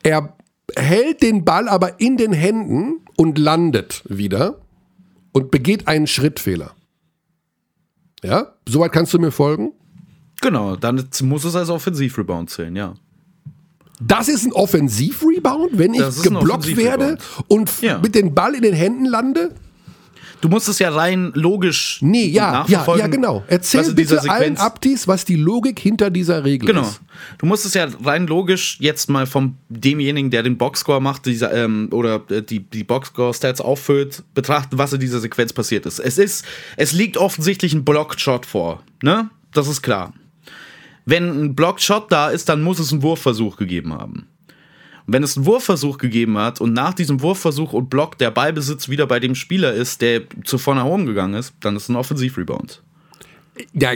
Er hält den Ball aber in den Händen und landet wieder und begeht einen Schrittfehler. Ja, soweit kannst du mir folgen? Genau, dann muss es als Offensivrebound zählen, ja. Das ist ein Offensivrebound, wenn ich Das ein geblockt werde und Ja. mit dem Ball in den Händen lande? Du musst es ja rein logisch Nee, ja, ja, nachverfolgen, ja, genau. was Erzähl dieser bitte allen Abdis, was die Logik hinter dieser Regel Genau. ist. Du musst es ja rein logisch jetzt mal vom demjenigen, der den Boxscore macht, dieser, ähm, oder äh, die, die Boxscore-Stats auffüllt, betrachten, was in dieser Sequenz passiert ist. Es ist, es liegt offensichtlich ein Blocked-Shot vor, ne? Das ist klar. Wenn ein Blocked-Shot da ist, dann muss es einen Wurfversuch gegeben haben. Wenn es einen Wurfversuch gegeben hat und nach diesem Wurfversuch und Block der Ballbesitz wieder bei dem Spieler ist, der zuvor nach oben gegangen ist, dann ist es ein Offensivrebound. Ja,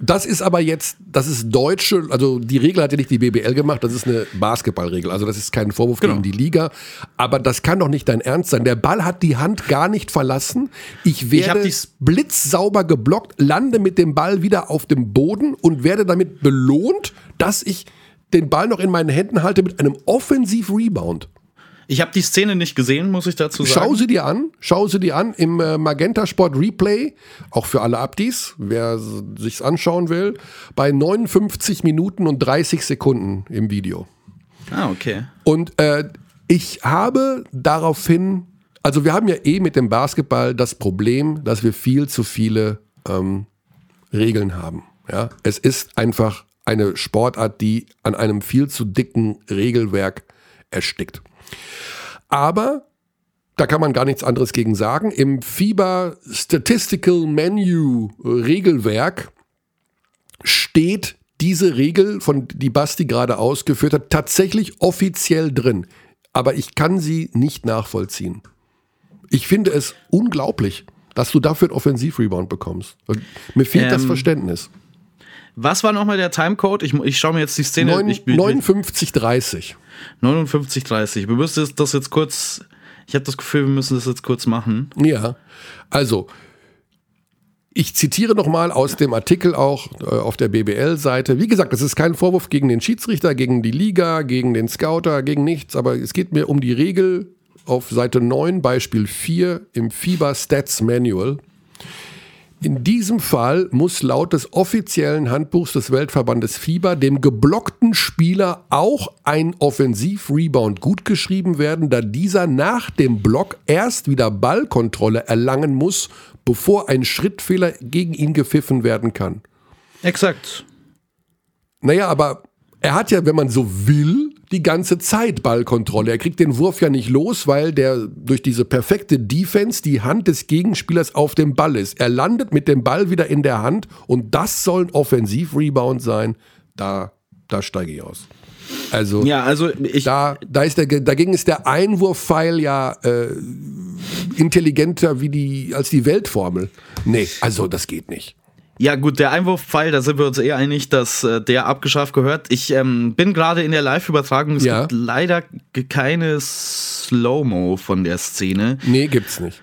das ist aber jetzt, das ist deutsche, also die Regel hat ja nicht die BBL gemacht, das ist eine Basketballregel. Also das ist kein Vorwurf Genau. gegen die Liga. Aber das kann doch nicht dein Ernst sein. Der Ball hat die Hand gar nicht verlassen. Ich werde dies- blitzsauber geblockt, lande mit dem Ball wieder auf dem Boden und werde damit belohnt, dass ich den Ball noch in meinen Händen halte mit einem Offensiv-Rebound. Ich habe die Szene nicht gesehen, muss ich dazu sagen. Schau sie dir an, schau sie dir an im äh, Magenta Sport Replay, auch für alle Abdis, wer sich's anschauen will, bei 59 Minuten und 30 Sekunden im Video. Ah, okay. Und äh, ich habe daraufhin, also wir haben ja eh mit dem Basketball das Problem, dass wir viel zu viele ähm, Regeln haben. Ja? Es ist einfach eine Sportart, die an einem viel zu dicken Regelwerk erstickt. Aber da kann man gar nichts anderes gegen sagen. Im FIBA Statistical Menu Regelwerk steht diese Regel, von die Basti gerade ausgeführt hat, tatsächlich offiziell drin. Aber ich kann sie nicht nachvollziehen. Ich finde es unglaublich, dass du dafür einen Offensivrebound bekommst. Mir fehlt das Ähm, Verständnis. Was war nochmal der Timecode? Ich, ich schaue mir jetzt die Szene Neun- ich, 59,30. 59,30. Wir müssen das jetzt kurz. Ich habe das Gefühl, wir müssen das jetzt kurz machen. Ja, also ich zitiere nochmal aus dem Artikel auch äh, auf der BBL-Seite. Wie gesagt, das ist kein Vorwurf gegen den Schiedsrichter, gegen die Liga, gegen den Scouter, gegen nichts, aber es geht mir um die Regel auf Seite 9, Beispiel 4 im FIBA Stats Manual. In diesem Fall muss laut des offiziellen Handbuchs des Weltverbandes FIBA dem geblockten Spieler auch ein Offensivrebound gutgeschrieben werden, da dieser nach dem Block erst wieder Ballkontrolle erlangen muss, bevor ein Schrittfehler gegen ihn gepfiffen werden kann. Exakt. Naja, aber er hat ja, wenn man so will, die ganze Zeit Ballkontrolle. Er kriegt den Wurf ja nicht los, weil der durch diese perfekte Defense die Hand des Gegenspielers auf dem Ball ist. Er landet mit dem Ball wieder in der Hand und das soll ein Offensivrebound sein. Da, da steige ich aus. Also Ja, also ich. da, da ist der, dagegen ist der Einwurfpfeil ja äh, intelligenter wie die, als die Weltformel. Nee, also das geht nicht. Ja, gut, der Einwurfpfeil, da sind wir uns eher einig, dass äh, der abgeschafft gehört. Ich ähm, bin gerade in der Live-Übertragung. Es Ja. gibt leider keine Slow-Mo von der Szene. Nee, gibt's nicht.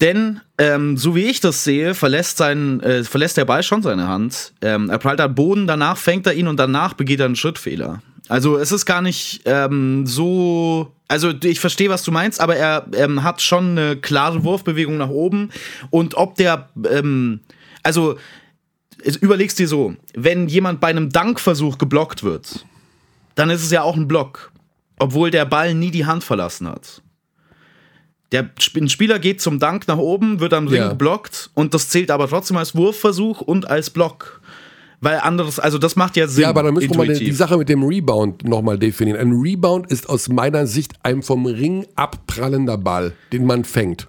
Denn, ähm, so wie ich das sehe, verlässt, sein, äh, verlässt der Ball schon seine Hand. Ähm, er prallt am Boden, danach fängt er ihn und danach begeht er einen Schrittfehler. Also es ist gar nicht ähm, so. Also ich verstehe, was du meinst, aber er ähm, hat schon eine klare Wurfbewegung nach oben. Und ob der. Ähm, also überlegst dir so, wenn jemand bei einem Dankversuch geblockt wird, dann ist es ja auch ein Block. Obwohl der Ball nie die Hand verlassen hat. Der ein Spieler geht zum Dank nach oben, wird am Ring Ja. geblockt und das zählt aber trotzdem als Wurfversuch und als Block. Weil anderes, also das macht ja Sinn. Ja, aber dann müssen wir mal die, intuitiv. die Sache mit dem Rebound nochmal definieren. Ein Rebound ist aus meiner Sicht ein vom Ring abprallender Ball, den man fängt.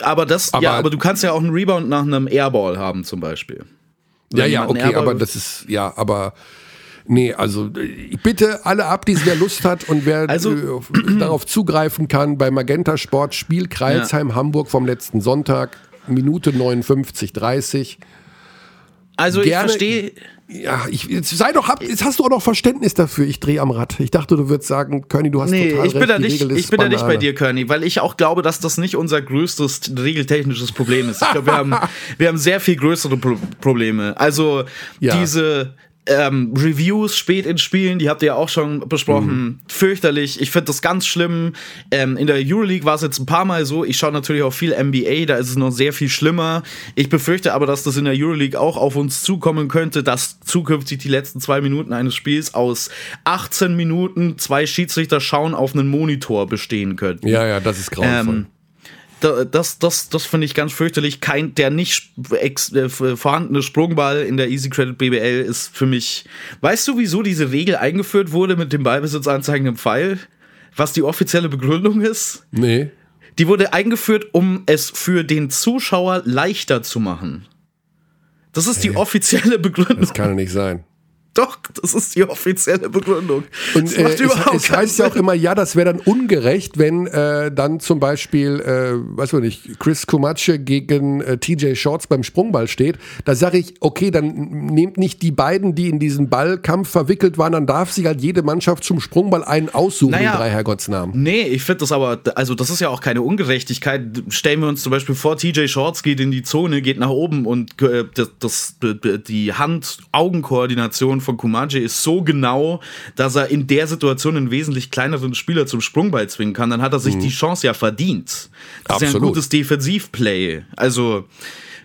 Aber das, Aber- ja, aber du kannst ja auch einen Rebound nach einem Airball haben, zum Beispiel. Ja, Wenn ja, einen okay, Airball- aber das ist, ja, aber nee, also bitte alle ab, die wer Lust hat und wer Also- äh, auf- darauf zugreifen kann, bei Magenta Sport Spiel Kreilsheim Hamburg vom letzten Sonntag, Minute 59, 30. Also Gerne- ich verstehe. Ja, ich, jetzt sei doch, hab, jetzt hast du auch noch Verständnis dafür. Ich drehe am Rad. Ich dachte, du würdest sagen, Körny, du hast Nee, total ich bin recht. da nicht, ich bin da nicht bei Banane. dir, Körny, weil ich auch glaube, dass das nicht unser größtes regeltechnisches Problem ist. Ich glaube, wir haben, wir haben sehr viel größere Pro Probleme. Also Ja. diese, ähm, Reviews spät in Spielen, die habt ihr ja auch schon besprochen. Mhm. Fürchterlich. Ich finde das ganz schlimm. Ähm, in der Euroleague war es jetzt ein paar Mal so. Ich schaue natürlich auch viel NBA, da ist es noch sehr viel schlimmer. Ich befürchte aber, dass das in der Euroleague auch auf uns zukommen könnte, dass zukünftig die letzten zwei Minuten eines Spiels aus 18 Minuten zwei Schiedsrichter schauen auf einen Monitor bestehen könnten. Ja, ja, das ist grauenvoll. Ähm, das, das, das finde ich ganz fürchterlich. Kein, der nicht äh, vorhandene Sprungball in der Easy Credit BBL ist für mich. Weißt du, wieso diese Regel eingeführt wurde mit dem Ballbesitz anzeigenden Pfeil? Was die offizielle Begründung ist? Nee. Die wurde eingeführt, um es für den Zuschauer leichter zu machen. Das ist hey. die offizielle Begründung. Das kann ja nicht sein. Doch, das ist die offizielle Begründung. Und äh, es, es heißt ja auch immer, ja, das wäre dann ungerecht, wenn äh, dann zum Beispiel, äh, weiß ich nicht, Chris Kumatsche gegen äh, TJ Shorts beim Sprungball steht. Da sage ich, okay, dann nehmt nicht die beiden, die in diesen Ballkampf verwickelt waren, dann darf sich halt jede Mannschaft zum Sprungball einen aussuchen, naja, in drei Herrgottsnamen. Nee, ich finde das aber, also das ist ja auch keine Ungerechtigkeit. Stellen wir uns zum Beispiel vor, TJ Shorts geht in die Zone, geht nach oben und äh, das, das, die Hand-Augen-Koordination von Kumaji ist so genau, dass er in der Situation einen wesentlich kleineren Spieler zum Sprungball zwingen kann, dann hat er sich mhm. die Chance ja verdient. Das Absolut. ist ja ein gutes Defensivplay. Also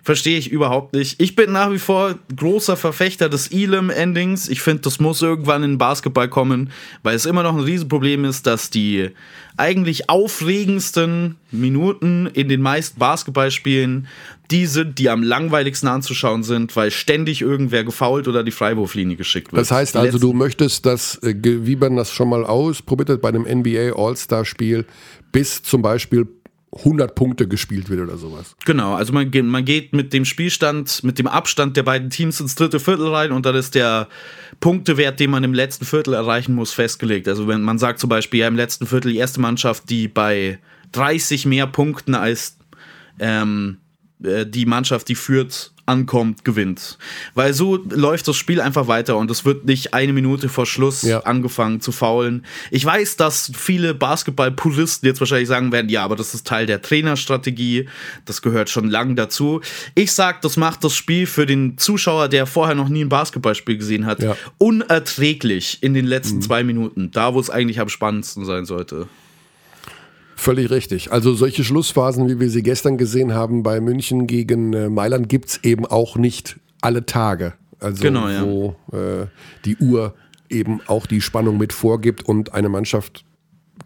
verstehe ich überhaupt nicht. Ich bin nach wie vor großer Verfechter des Elam-Endings. Ich finde, das muss irgendwann in den Basketball kommen, weil es immer noch ein Riesenproblem ist, dass die eigentlich aufregendsten Minuten in den meisten Basketballspielen die sind, die am langweiligsten anzuschauen sind, weil ständig irgendwer gefault oder die Freiwurflinie geschickt wird. Das heißt also, du möchtest, dass, äh, wie man das schon mal ausprobiert hat bei einem NBA All-Star-Spiel, bis zum Beispiel 100 Punkte gespielt wird oder sowas. Genau, also man, man geht mit dem Spielstand, mit dem Abstand der beiden Teams ins dritte Viertel rein und dann ist der Punktewert, den man im letzten Viertel erreichen muss, festgelegt. Also wenn man sagt zum Beispiel, ja, im letzten Viertel die erste Mannschaft, die bei 30 mehr Punkten als ähm, äh, die Mannschaft, die führt, ankommt, gewinnt. Weil so läuft das Spiel einfach weiter und es wird nicht eine Minute vor Schluss ja. angefangen zu faulen. Ich weiß, dass viele Basketball-Puristen jetzt wahrscheinlich sagen werden, ja, aber das ist Teil der Trainerstrategie, das gehört schon lang dazu. Ich sag, das macht das Spiel für den Zuschauer, der vorher noch nie ein Basketballspiel gesehen hat, ja. unerträglich in den letzten mhm. zwei Minuten, da wo es eigentlich am spannendsten sein sollte. Völlig richtig. Also solche Schlussphasen, wie wir sie gestern gesehen haben bei München gegen äh, Mailand, gibt es eben auch nicht alle Tage. Also genau, ja. wo äh, die Uhr eben auch die Spannung mit vorgibt und eine Mannschaft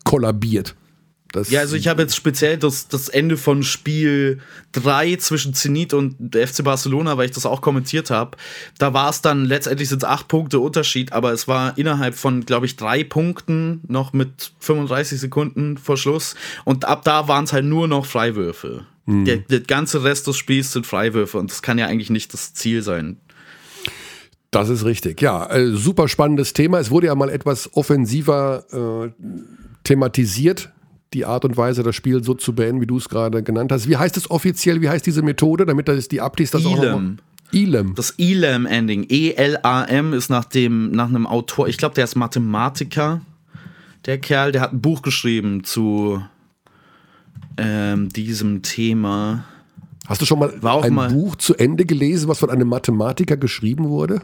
kollabiert. Das ja, also ich habe jetzt speziell das, das Ende von Spiel 3 zwischen Zenit und FC Barcelona, weil ich das auch kommentiert habe. Da war es dann, letztendlich sind es acht Punkte Unterschied, aber es war innerhalb von, glaube ich, drei Punkten noch mit 35 Sekunden vor Schluss. Und ab da waren es halt nur noch Freiwürfe. Mhm. Der, der ganze Rest des Spiels sind Freiwürfe und das kann ja eigentlich nicht das Ziel sein. Das ist richtig, ja. Äh, super spannendes Thema. Es wurde ja mal etwas offensiver äh, thematisiert die Art und Weise, das Spiel so zu beenden, wie du es gerade genannt hast. Wie heißt es offiziell? Wie heißt diese Methode, damit das die Abtis das Elam. auch noch Elam. Das Elam-Ending. E-L-A-M ist nach, dem, nach einem Autor, ich glaube, der ist Mathematiker, der Kerl, der hat ein Buch geschrieben zu ähm, diesem Thema. Hast du schon mal ein mal Buch zu Ende gelesen, was von einem Mathematiker geschrieben wurde?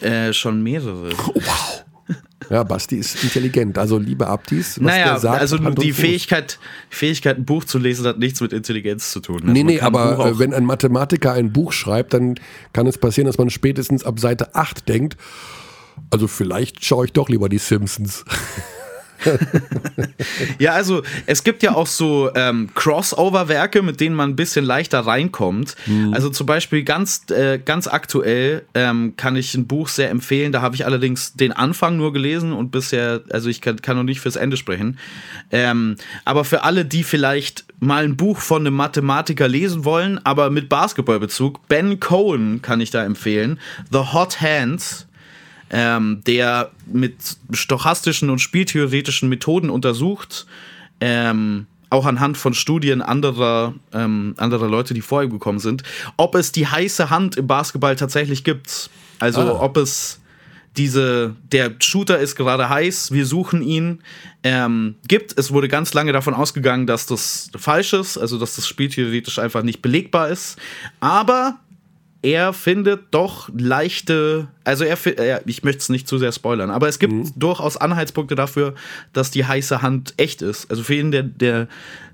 Äh, schon mehrere. Wow. Ja, Basti ist intelligent. Also, liebe Abtis, was naja, der sagt, also die Fähigkeit, Fähigkeit, ein Buch zu lesen, hat nichts mit Intelligenz zu tun. Also nee, nee, aber äh, wenn ein Mathematiker ein Buch schreibt, dann kann es passieren, dass man spätestens ab Seite 8 denkt, also vielleicht schaue ich doch lieber die Simpsons. ja, also es gibt ja auch so ähm, Crossover-Werke, mit denen man ein bisschen leichter reinkommt. Mhm. Also zum Beispiel ganz, äh, ganz aktuell ähm, kann ich ein Buch sehr empfehlen. Da habe ich allerdings den Anfang nur gelesen und bisher, also ich kann, kann noch nicht fürs Ende sprechen. Ähm, aber für alle, die vielleicht mal ein Buch von einem Mathematiker lesen wollen, aber mit Basketballbezug, Ben Cohen kann ich da empfehlen. The Hot Hands ähm, der mit stochastischen und spieltheoretischen Methoden untersucht, ähm, auch anhand von Studien anderer, ähm, anderer Leute, die vor ihm gekommen sind, ob es die heiße Hand im Basketball tatsächlich gibt. Also ah. ob es diese, der Shooter ist gerade heiß, wir suchen ihn, ähm, gibt. Es wurde ganz lange davon ausgegangen, dass das falsch ist, also dass das spieltheoretisch einfach nicht belegbar ist. Aber er findet doch leichte, also er, er ich möchte es nicht zu sehr spoilern, aber es gibt mhm. durchaus Anhaltspunkte dafür, dass die heiße Hand echt ist. Also für ihn, der, der,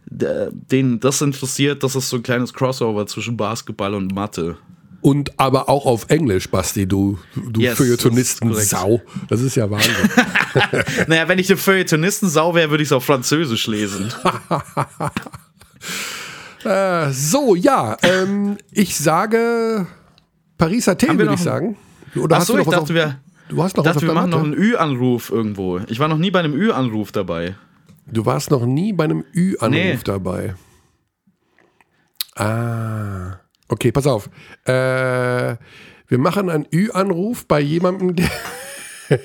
der, den das interessiert, das ist so ein kleines Crossover zwischen Basketball und Mathe. Und aber auch auf Englisch, Basti, du, du yes, Feuilletonisten-Sau. Das ist ja Wahnsinn. naja, wenn ich eine Feuilletonisten-Sau wäre, würde ich es auf Französisch lesen. äh, so, ja, ähm, ich sage Paris Athen, würde ich sagen. Oder Ach hast so, du noch ich dachte, auf, wir, du hast noch dachte, wir machen noch einen Ü-Anruf irgendwo. Ich war noch nie bei einem Ü-Anruf dabei. Du warst noch nie bei einem Ü-Anruf nee. dabei. Ah. Okay, pass auf. Äh, wir machen einen Ü-Anruf bei jemandem, der.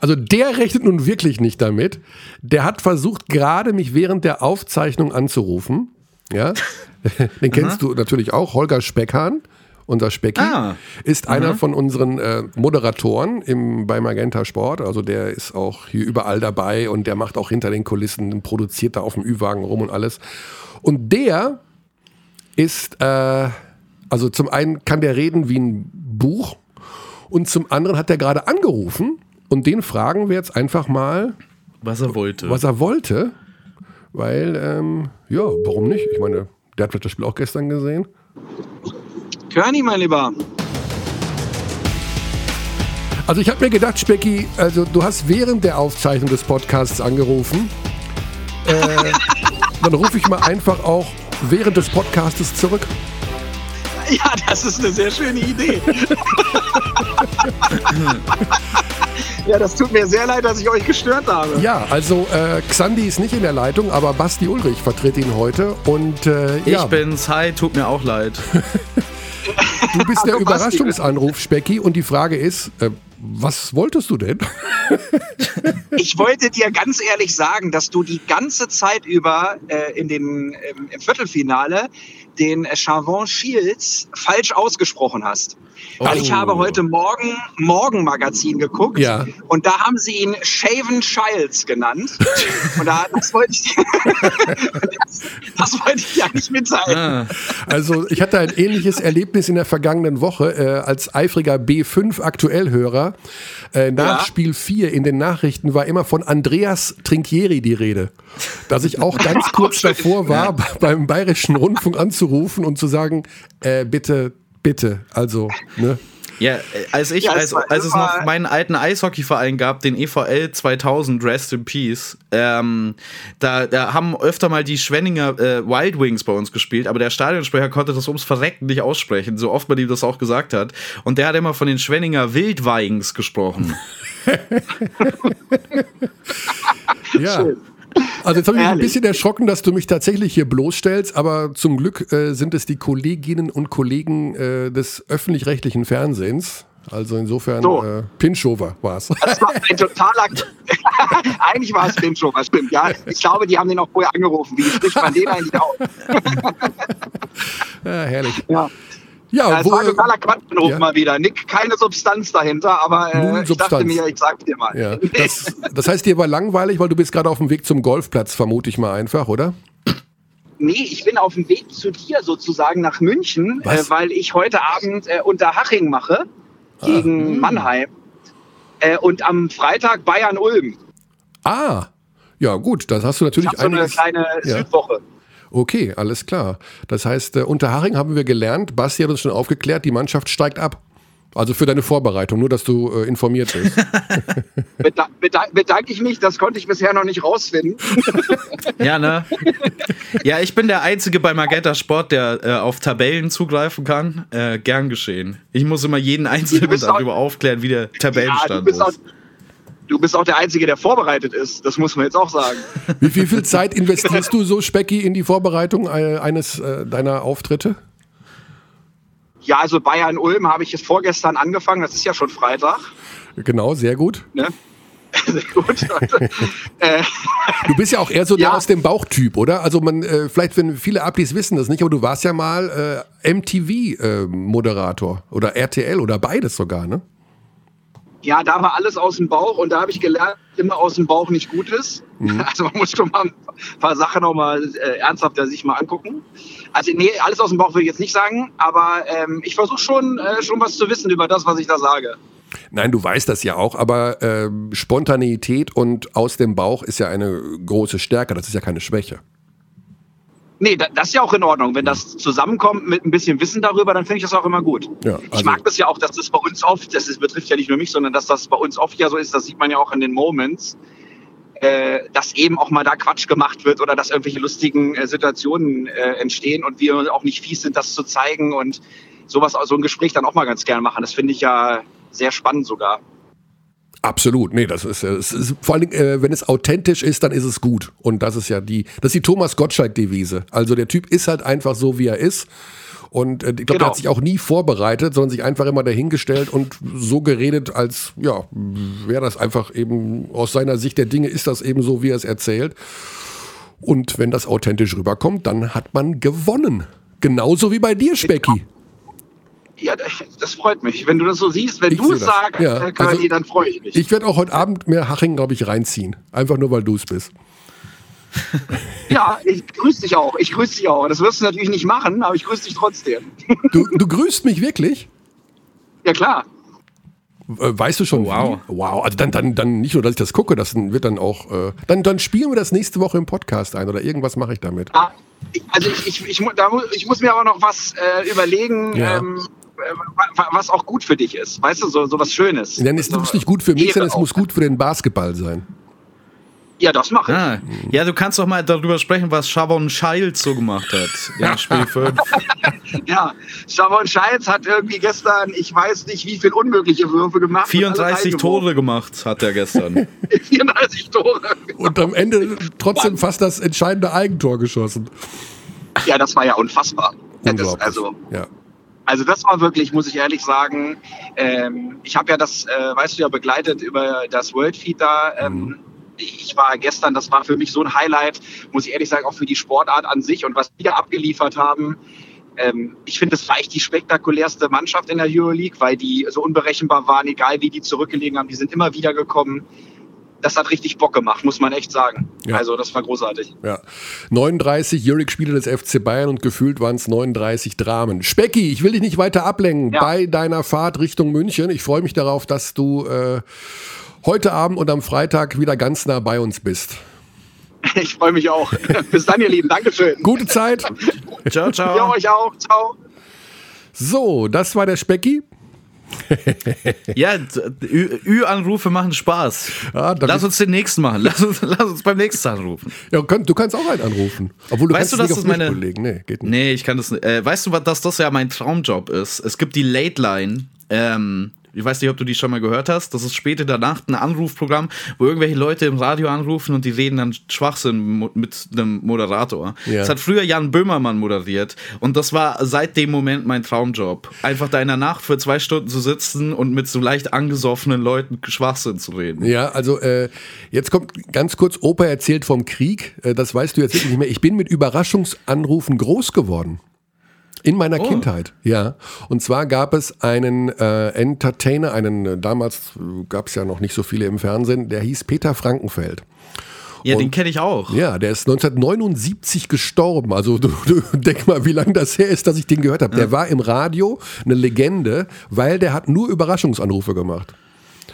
also der rechnet nun wirklich nicht damit. Der hat versucht, gerade mich während der Aufzeichnung anzurufen. Ja. Den kennst du natürlich auch, Holger Speckhahn. Unser Specki ah. ist einer mhm. von unseren äh, Moderatoren im, bei Magenta Sport. Also der ist auch hier überall dabei und der macht auch hinter den Kulissen, produziert da auf dem Ü-Wagen rum und alles. Und der ist, äh, also zum einen kann der reden wie ein Buch und zum anderen hat er gerade angerufen und den fragen wir jetzt einfach mal, was er wollte. Was er wollte, weil, ähm, ja, warum nicht? Ich meine, der hat das Spiel auch gestern gesehen. Körny, mein Lieber. Also ich habe mir gedacht, Specki, also du hast während der Aufzeichnung des Podcasts angerufen. Äh, dann rufe ich mal einfach auch während des Podcastes zurück. Ja, das ist eine sehr schöne Idee. ja, das tut mir sehr leid, dass ich euch gestört habe. Ja, also äh, Xandi ist nicht in der Leitung, aber Basti Ulrich vertritt ihn heute. Und, äh, ich ja. bin's. Hi, tut mir auch leid. du bist der Überraschungsanruf, Specki, und die Frage ist, äh, was wolltest du denn? ich wollte dir ganz ehrlich sagen, dass du die ganze Zeit über äh, in den, ähm, im Viertelfinale den Chavon Shields falsch ausgesprochen hast. Oh. Weil ich habe heute Morgen Morgenmagazin geguckt ja. und da haben sie ihn Shaven Childs genannt. und da, das, wollte ich, das, das wollte ich ja nicht mitteilen. Ah. Also ich hatte ein ähnliches Erlebnis in der vergangenen Woche äh, als eifriger B5 Aktuellhörer. Äh, nach ja. Spiel 4 in den Nachrichten war immer von Andreas Trinkieri die Rede. Dass ich auch ganz kurz davor war, beim Bayerischen Rundfunk anzurufen und zu sagen, äh, bitte bitte, also, ne? Ja, als ich, ja, als, als es noch meinen alten Eishockeyverein gab, den EVL 2000, Rest in Peace, ähm, da, da haben öfter mal die Schwenninger äh, Wild Wings bei uns gespielt, aber der Stadionsprecher konnte das ums Verrecken nicht aussprechen, so oft man ihm das auch gesagt hat. Und der hat immer von den Schwenninger Wildweigens gesprochen. ja. Schön. Also jetzt habe ich mich ein bisschen erschrocken, dass du mich tatsächlich hier bloßstellst, aber zum Glück äh, sind es die Kolleginnen und Kollegen äh, des öffentlich-rechtlichen Fernsehens. Also insofern so. äh, Pinschover war es. Das war ein totaler. eigentlich war es Pinschover, stimmt. Ja, ich glaube, die haben den auch vorher angerufen. Wie spricht man den eigentlich auf? ja, herrlich. Ja. Ja, ja, es wo, war ein totaler Quatschanruf ja. mal wieder. Nick, keine Substanz dahinter, aber äh, ich dachte mir, ich sag's dir mal. Ja. Das, das heißt, dir war langweilig, weil du bist gerade auf dem Weg zum Golfplatz, vermute ich mal einfach, oder? Nee, ich bin auf dem Weg zu dir sozusagen nach München, äh, weil ich heute Abend äh, Unterhaching mache gegen ah. Mannheim äh, und am Freitag Bayern-Ulm. Ah, ja gut, das hast du natürlich ich so eine kleine ja. Südwoche. Okay, alles klar. Das heißt, äh, unter Haring haben wir gelernt, Basti hat uns schon aufgeklärt, die Mannschaft steigt ab. Also für deine Vorbereitung, nur dass du äh, informiert bist. Bedan bedan bedanke ich mich, das konnte ich bisher noch nicht rausfinden. ja, ne? Ja, ich bin der Einzige bei Magenta Sport, der äh, auf Tabellen zugreifen kann. Äh, gern geschehen. Ich muss immer jeden Einzelnen darüber aufklären, wie der Tabellenstand ja, ist. Du bist auch der Einzige, der vorbereitet ist. Das muss man jetzt auch sagen. Wie viel, viel Zeit investierst du so, Specki, in die Vorbereitung äh, eines äh, deiner Auftritte? Ja, also Bayern-Ulm habe ich jetzt vorgestern angefangen. Das ist ja schon Freitag. Genau, sehr gut. Ne? Sehr gut. Äh, du bist ja auch eher so ja. der aus dem Bauchtyp, oder? Also man, äh, vielleicht, wenn viele Ablis wissen das nicht, aber du warst ja mal äh, MTV-Moderator äh, oder RTL oder beides sogar, ne? Ja, da war alles aus dem Bauch und da habe ich gelernt, immer aus dem Bauch nicht gut ist. Mhm. Also man muss schon mal ein paar Sachen noch mal äh, ernsthafter sich mal angucken. Also nee, alles aus dem Bauch würde ich jetzt nicht sagen, aber ähm, ich versuche schon, äh, schon was zu wissen über das, was ich da sage. Nein, du weißt das ja auch, aber äh, Spontaneität und aus dem Bauch ist ja eine große Stärke, das ist ja keine Schwäche. Nee, das ist ja auch in Ordnung. Wenn das zusammenkommt mit ein bisschen Wissen darüber, dann finde ich das auch immer gut. Ja, also ich mag das ja auch, dass das bei uns oft, das ist, betrifft ja nicht nur mich, sondern dass das bei uns oft ja so ist, das sieht man ja auch in den Moments, äh, dass eben auch mal da Quatsch gemacht wird oder dass irgendwelche lustigen äh, Situationen äh, entstehen und wir auch nicht fies sind, das zu zeigen und sowas, so ein Gespräch dann auch mal ganz gerne machen. Das finde ich ja sehr spannend sogar. Absolut, nee, das ist, das ist vor allem, äh, wenn es authentisch ist, dann ist es gut. Und das ist ja die, das ist die Thomas Gottschalk-Devise. Also der Typ ist halt einfach so, wie er ist. Und äh, ich glaube, genau. der hat sich auch nie vorbereitet, sondern sich einfach immer dahingestellt und so geredet, als ja, wäre das einfach eben aus seiner Sicht der Dinge ist das eben so, wie er es erzählt. Und wenn das authentisch rüberkommt, dann hat man gewonnen. Genauso wie bei dir, Specki. Ja, das freut mich. Wenn du das so siehst, wenn du es sagst, ja. Kali, also, dann freue ich mich. Ich werde auch heute Abend mehr Haching, glaube ich, reinziehen. Einfach nur, weil du es bist. ja, ich grüße dich auch. Ich grüße dich auch. Das wirst du natürlich nicht machen, aber ich grüße dich trotzdem. du, du grüßt mich wirklich? Ja, klar. Weißt du schon? wow. Wie? Wow. Also dann, dann, dann nicht nur, dass ich das gucke, das wird dann auch. Äh, dann, dann spielen wir das nächste Woche im Podcast ein oder irgendwas mache ich damit. Ah, also ich, ich, ich, da, ich, muss mir aber noch was äh, überlegen. Ja. Ähm, was auch gut für dich ist. Weißt du, so, so was Schönes. Denn es muss nicht gut für mich sein, es muss gut für den Basketball sein. Ja, das mache ich. Ah, ja, du kannst doch mal darüber sprechen, was Shavon Shields so gemacht hat in Spiel 5. ja, Shavon Shields hat irgendwie gestern, ich weiß nicht, wie viele unmögliche Würfe gemacht. 34 Tore gemacht hat er gestern. 34 Tore. Und am Ende trotzdem fast das entscheidende Eigentor geschossen. Ja, das war ja unfassbar. Das, also, ja. Also das war wirklich, muss ich ehrlich sagen, ähm, ich habe ja das, äh, weißt du ja, begleitet über das World Feed da. Ähm, mhm ich war gestern, das war für mich so ein Highlight, muss ich ehrlich sagen, auch für die Sportart an sich und was wir abgeliefert haben. Ähm, ich finde, das war echt die spektakulärste Mannschaft in der Euroleague, weil die so unberechenbar waren, egal wie die zurückgelegen haben, die sind immer wieder gekommen. Das hat richtig Bock gemacht, muss man echt sagen. Ja. Also, das war großartig. Ja. 39 Euroleague-Spiele des FC Bayern und gefühlt waren es 39 Dramen. Specki, ich will dich nicht weiter ablenken ja. bei deiner Fahrt Richtung München. Ich freue mich darauf, dass du äh, heute Abend und am Freitag wieder ganz nah bei uns bist. Ich freue mich auch. Bis dann, ihr Lieben. Dankeschön. Gute Zeit. ciao, ciao. Ja, euch auch. Ciao. So, das war der Specki. ja, Ü-Anrufe machen Spaß. Ah, lass uns den nächsten machen. Lass uns, lass uns beim nächsten anrufen. Ja, du kannst auch einen anrufen. Obwohl du weißt kannst du, dass das meine. Legen. Nee, geht nicht. nee, ich kann das nicht. Äh, weißt du, dass das ja mein Traumjob ist? Es gibt die Late Line. Ähm, ich weiß nicht, ob du die schon mal gehört hast. Das ist später Nacht ein Anrufprogramm, wo irgendwelche Leute im Radio anrufen und die reden dann Schwachsinn mit einem Moderator. Ja. Das hat früher Jan Böhmermann moderiert und das war seit dem Moment mein Traumjob. Einfach da in der Nacht für zwei Stunden zu sitzen und mit so leicht angesoffenen Leuten Schwachsinn zu reden. Ja, also äh, jetzt kommt ganz kurz, Opa erzählt vom Krieg. Äh, das weißt du jetzt wirklich nicht mehr. Ich bin mit Überraschungsanrufen groß geworden. In meiner oh. Kindheit, ja. Und zwar gab es einen äh, Entertainer, einen, äh, damals äh, gab es ja noch nicht so viele im Fernsehen, der hieß Peter Frankenfeld. Ja, und, den kenne ich auch. Ja, der ist 1979 gestorben. Also du, du denk mal, wie lange das her ist, dass ich den gehört habe. Ja. Der war im Radio eine Legende, weil der hat nur Überraschungsanrufe gemacht.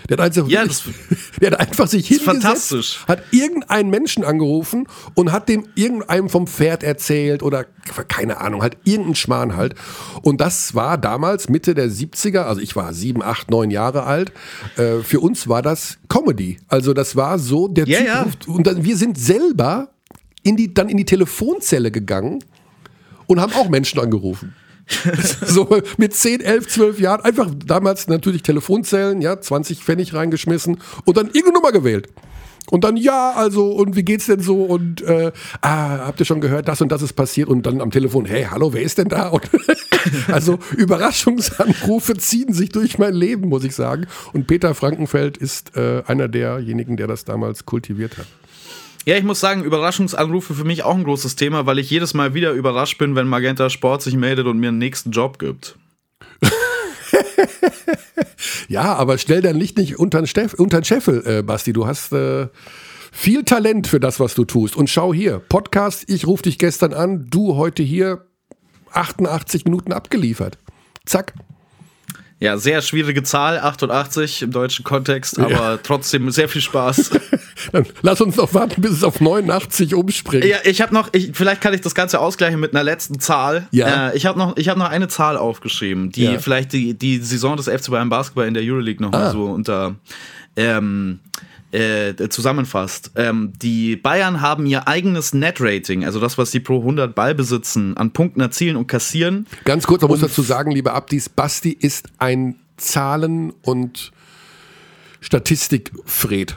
Der hat, also ja, das, der hat einfach sich hingesetzt, hat irgendeinen Menschen angerufen und hat dem irgendeinem vom Pferd erzählt oder keine Ahnung, halt irgendeinen Schmarrn halt. Und das war damals Mitte der 70er, also ich war sieben, acht, neun Jahre alt. Äh, für uns war das Comedy. Also das war so, der ja, ja. und dann, wir sind selber in die, dann in die Telefonzelle gegangen und haben auch Menschen angerufen. so mit 10, 11, 12 Jahren einfach damals natürlich Telefonzellen, ja, 20 Pfennig reingeschmissen und dann irgendeine Nummer gewählt. Und dann, ja, also, und wie geht's denn so? Und äh, ah, habt ihr schon gehört, das und das ist passiert? Und dann am Telefon, hey, hallo, wer ist denn da? Und also Überraschungsanrufe ziehen sich durch mein Leben, muss ich sagen. Und Peter Frankenfeld ist äh, einer derjenigen, der das damals kultiviert hat. Ja, ich muss sagen, Überraschungsanrufe für mich auch ein großes Thema, weil ich jedes Mal wieder überrascht bin, wenn Magenta Sport sich meldet und mir einen nächsten Job gibt. Ja, aber stell dein Licht nicht unter den, Scheffel, äh, Basti. Du hast äh, viel Talent für das, was du tust. Und schau hier, Podcast, ich rufe dich gestern an, du heute hier 88 Minuten abgeliefert. Zack. Ja, sehr schwierige Zahl, 88 im deutschen Kontext, aber ja. trotzdem sehr viel Spaß. Dann lass uns noch warten, bis es auf 89 umspringt. Ja, ich habe noch, ich, vielleicht kann ich das Ganze ausgleichen mit einer letzten Zahl. Ja. Äh, ich habe noch, ich habe noch eine Zahl aufgeschrieben, die ja. vielleicht die, die Saison des FC Bayern Basketball in der Euroleague noch ah. mal so unter ähm, äh, zusammenfasst. Ähm, die Bayern haben ihr eigenes Net-Rating, also das, was sie pro 100 Ball besitzen, an Punkten erzielen und kassieren. Ganz kurz, man muss dazu sagen, lieber Abdis, Basti ist ein Zahlen- und Statistik-Fred.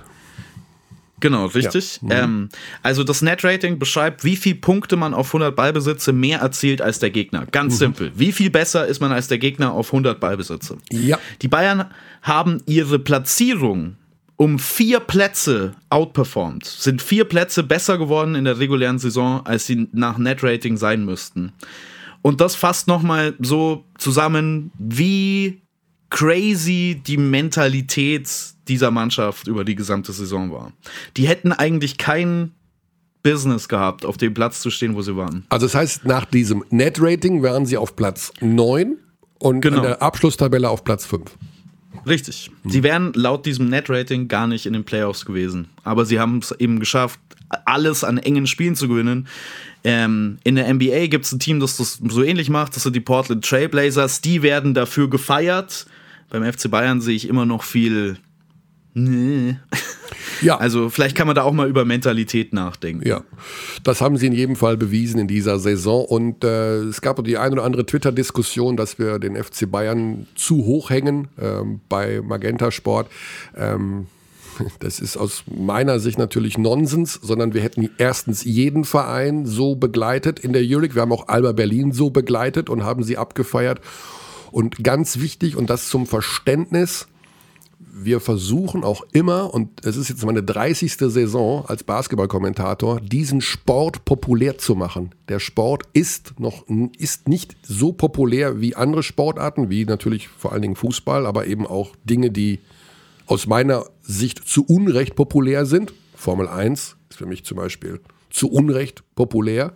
Genau, richtig. Ja. Mhm. Ähm, also das Net-Rating beschreibt, wie viele Punkte man auf 100 Ballbesitze mehr erzielt als der Gegner. Ganz mhm. simpel. Wie viel besser ist man als der Gegner auf 100 Ballbesitze? Ja. Die Bayern haben ihre Platzierung um vier Plätze outperformed, sind vier Plätze besser geworden in der regulären Saison, als sie nach Net-Rating sein müssten. Und das fasst nochmal so zusammen, wie crazy die Mentalität dieser Mannschaft über die gesamte Saison war. Die hätten eigentlich kein Business gehabt, auf dem Platz zu stehen, wo sie waren. Also das heißt, nach diesem Net-Rating wären sie auf Platz 9 und genau. in der Abschlusstabelle auf Platz 5. Richtig. Hm. Sie wären laut diesem Net-Rating gar nicht in den Playoffs gewesen. Aber sie haben es eben geschafft, alles an engen Spielen zu gewinnen. Ähm, in der NBA gibt es ein Team, das das so ähnlich macht. Das sind die Portland Trailblazers. Die werden dafür gefeiert. Beim FC Bayern sehe ich immer noch viel. Nee. Ja. Also vielleicht kann man da auch mal über Mentalität nachdenken. Ja, das haben sie in jedem Fall bewiesen in dieser Saison. Und äh, es gab die ein oder andere Twitter-Diskussion, dass wir den FC Bayern zu hoch hängen ähm, bei Magenta Sport. Ähm, das ist aus meiner Sicht natürlich Nonsens, sondern wir hätten erstens jeden Verein so begleitet in der Euroleague. Wir haben auch Alba Berlin so begleitet und haben sie abgefeiert. Und ganz wichtig, und das zum Verständnis, wir versuchen auch immer, und es ist jetzt meine 30. Saison als Basketballkommentator, diesen Sport populär zu machen. Der Sport ist noch ist nicht so populär wie andere Sportarten, wie natürlich vor allen Dingen Fußball, aber eben auch Dinge, die aus meiner Sicht zu Unrecht populär sind. Formel 1 ist für mich zum Beispiel zu Unrecht populär.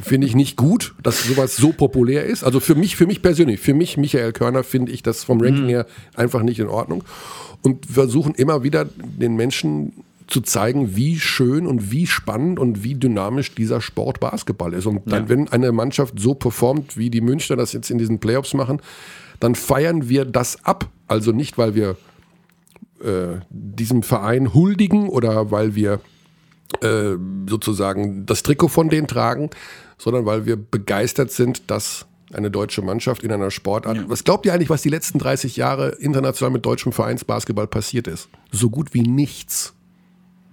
Finde ich nicht gut, dass sowas so populär ist. Also für mich, für mich persönlich, für mich, Michael Körner, finde ich das vom Ranking mhm. her einfach nicht in Ordnung. Und versuchen immer wieder den Menschen zu zeigen, wie schön und wie spannend und wie dynamisch dieser Sport Basketball ist. Und dann, ja. wenn eine Mannschaft so performt, wie die Münchner das jetzt in diesen Playoffs machen, dann feiern wir das ab. Also nicht, weil wir äh, diesem Verein huldigen oder weil wir äh, sozusagen das Trikot von denen tragen, sondern weil wir begeistert sind, dass eine deutsche Mannschaft in einer Sportart. Ja. Was glaubt ihr eigentlich, was die letzten 30 Jahre international mit deutschem Vereinsbasketball passiert ist? So gut wie nichts.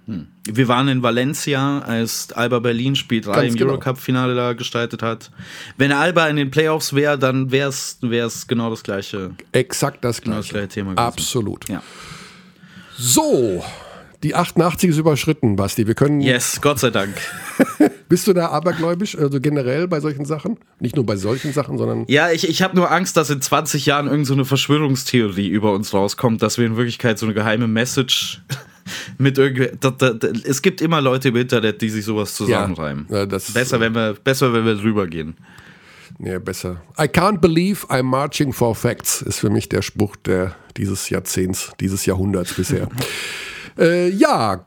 Hm. Wir waren in Valencia, als Alba Berlin Spiel 3 im genau. Eurocup-Finale da gestaltet hat. Wenn Alba in den Playoffs wäre, dann wäre es genau das gleiche. Exakt das gleiche. Genau das gleiche Thema gewesen. Absolut. Ja. So, die 88 ist überschritten, Basti. Wir können. Yes, Gott sei Dank. Bist du da abergläubisch, also generell bei solchen Sachen? Nicht nur bei solchen Sachen, sondern. Ja, ich, ich habe nur Angst, dass in 20 Jahren irgendeine so Verschwörungstheorie über uns rauskommt, dass wir in Wirklichkeit so eine geheime Message mit irgendwie. Da, da, da, es gibt immer Leute im Internet, die sich sowas zusammenreimen. Ja, besser, wenn wir, besser, wenn wir drüber gehen. Nee, besser. I can't believe I'm marching for facts, ist für mich der Spruch der, dieses Jahrzehnts, dieses Jahrhunderts bisher. Äh, ja,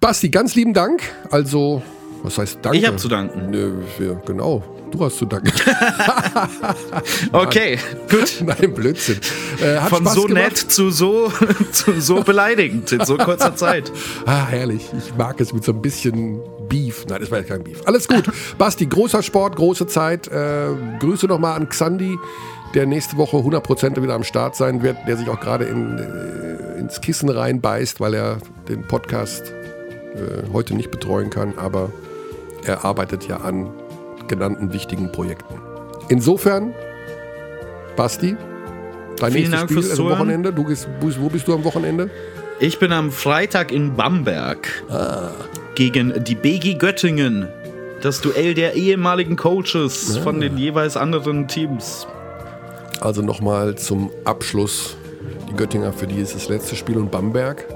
Basti, ganz lieben Dank. Also, was heißt Danke? Ich habe zu danken. Ne, wir, genau. Du hast zu danken. okay, gut. Nein, Blödsinn. Äh, Von Spaß so gemacht. nett zu so, zu so beleidigend in so kurzer Zeit. Ah, herrlich. Ich mag es mit so ein bisschen Beef. Nein, das war ja kein Beef. Alles gut. Basti, großer Sport, große Zeit. Äh, Grüße nochmal an Xandi der nächste Woche 100% wieder am Start sein wird, der sich auch gerade in, äh, ins Kissen reinbeißt, weil er den Podcast äh, heute nicht betreuen kann, aber er arbeitet ja an genannten wichtigen Projekten. Insofern, Basti, dein Vielen nächstes Dank Spiel, also Wochenende. Du gehst, wo bist du am Wochenende? Ich bin am Freitag in Bamberg ah. gegen die BG Göttingen. Das Duell der ehemaligen Coaches ja. von den jeweils anderen Teams. Also nochmal zum Abschluss Die Göttinger, für die ist das letzte Spiel und Bamberg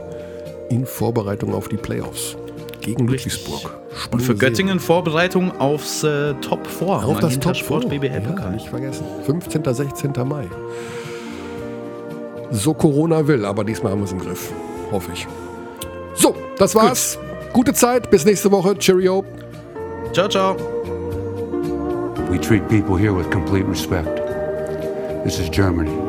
in Vorbereitung auf die Playoffs gegen Ludwigsburg. Und für Göttingen Vorbereitung aufs äh, Top 4. Serie. Auf das Top Sport 4. BBL Ja, Pokal. nicht vergessen. 15. 16. Mai. So Corona will, aber diesmal haben wir es im Griff. Hoffe ich. So, das war's. Gute Zeit. Bis nächste Woche. Cheerio. Ciao, ciao. We treat people here with complete respect. This is Germany.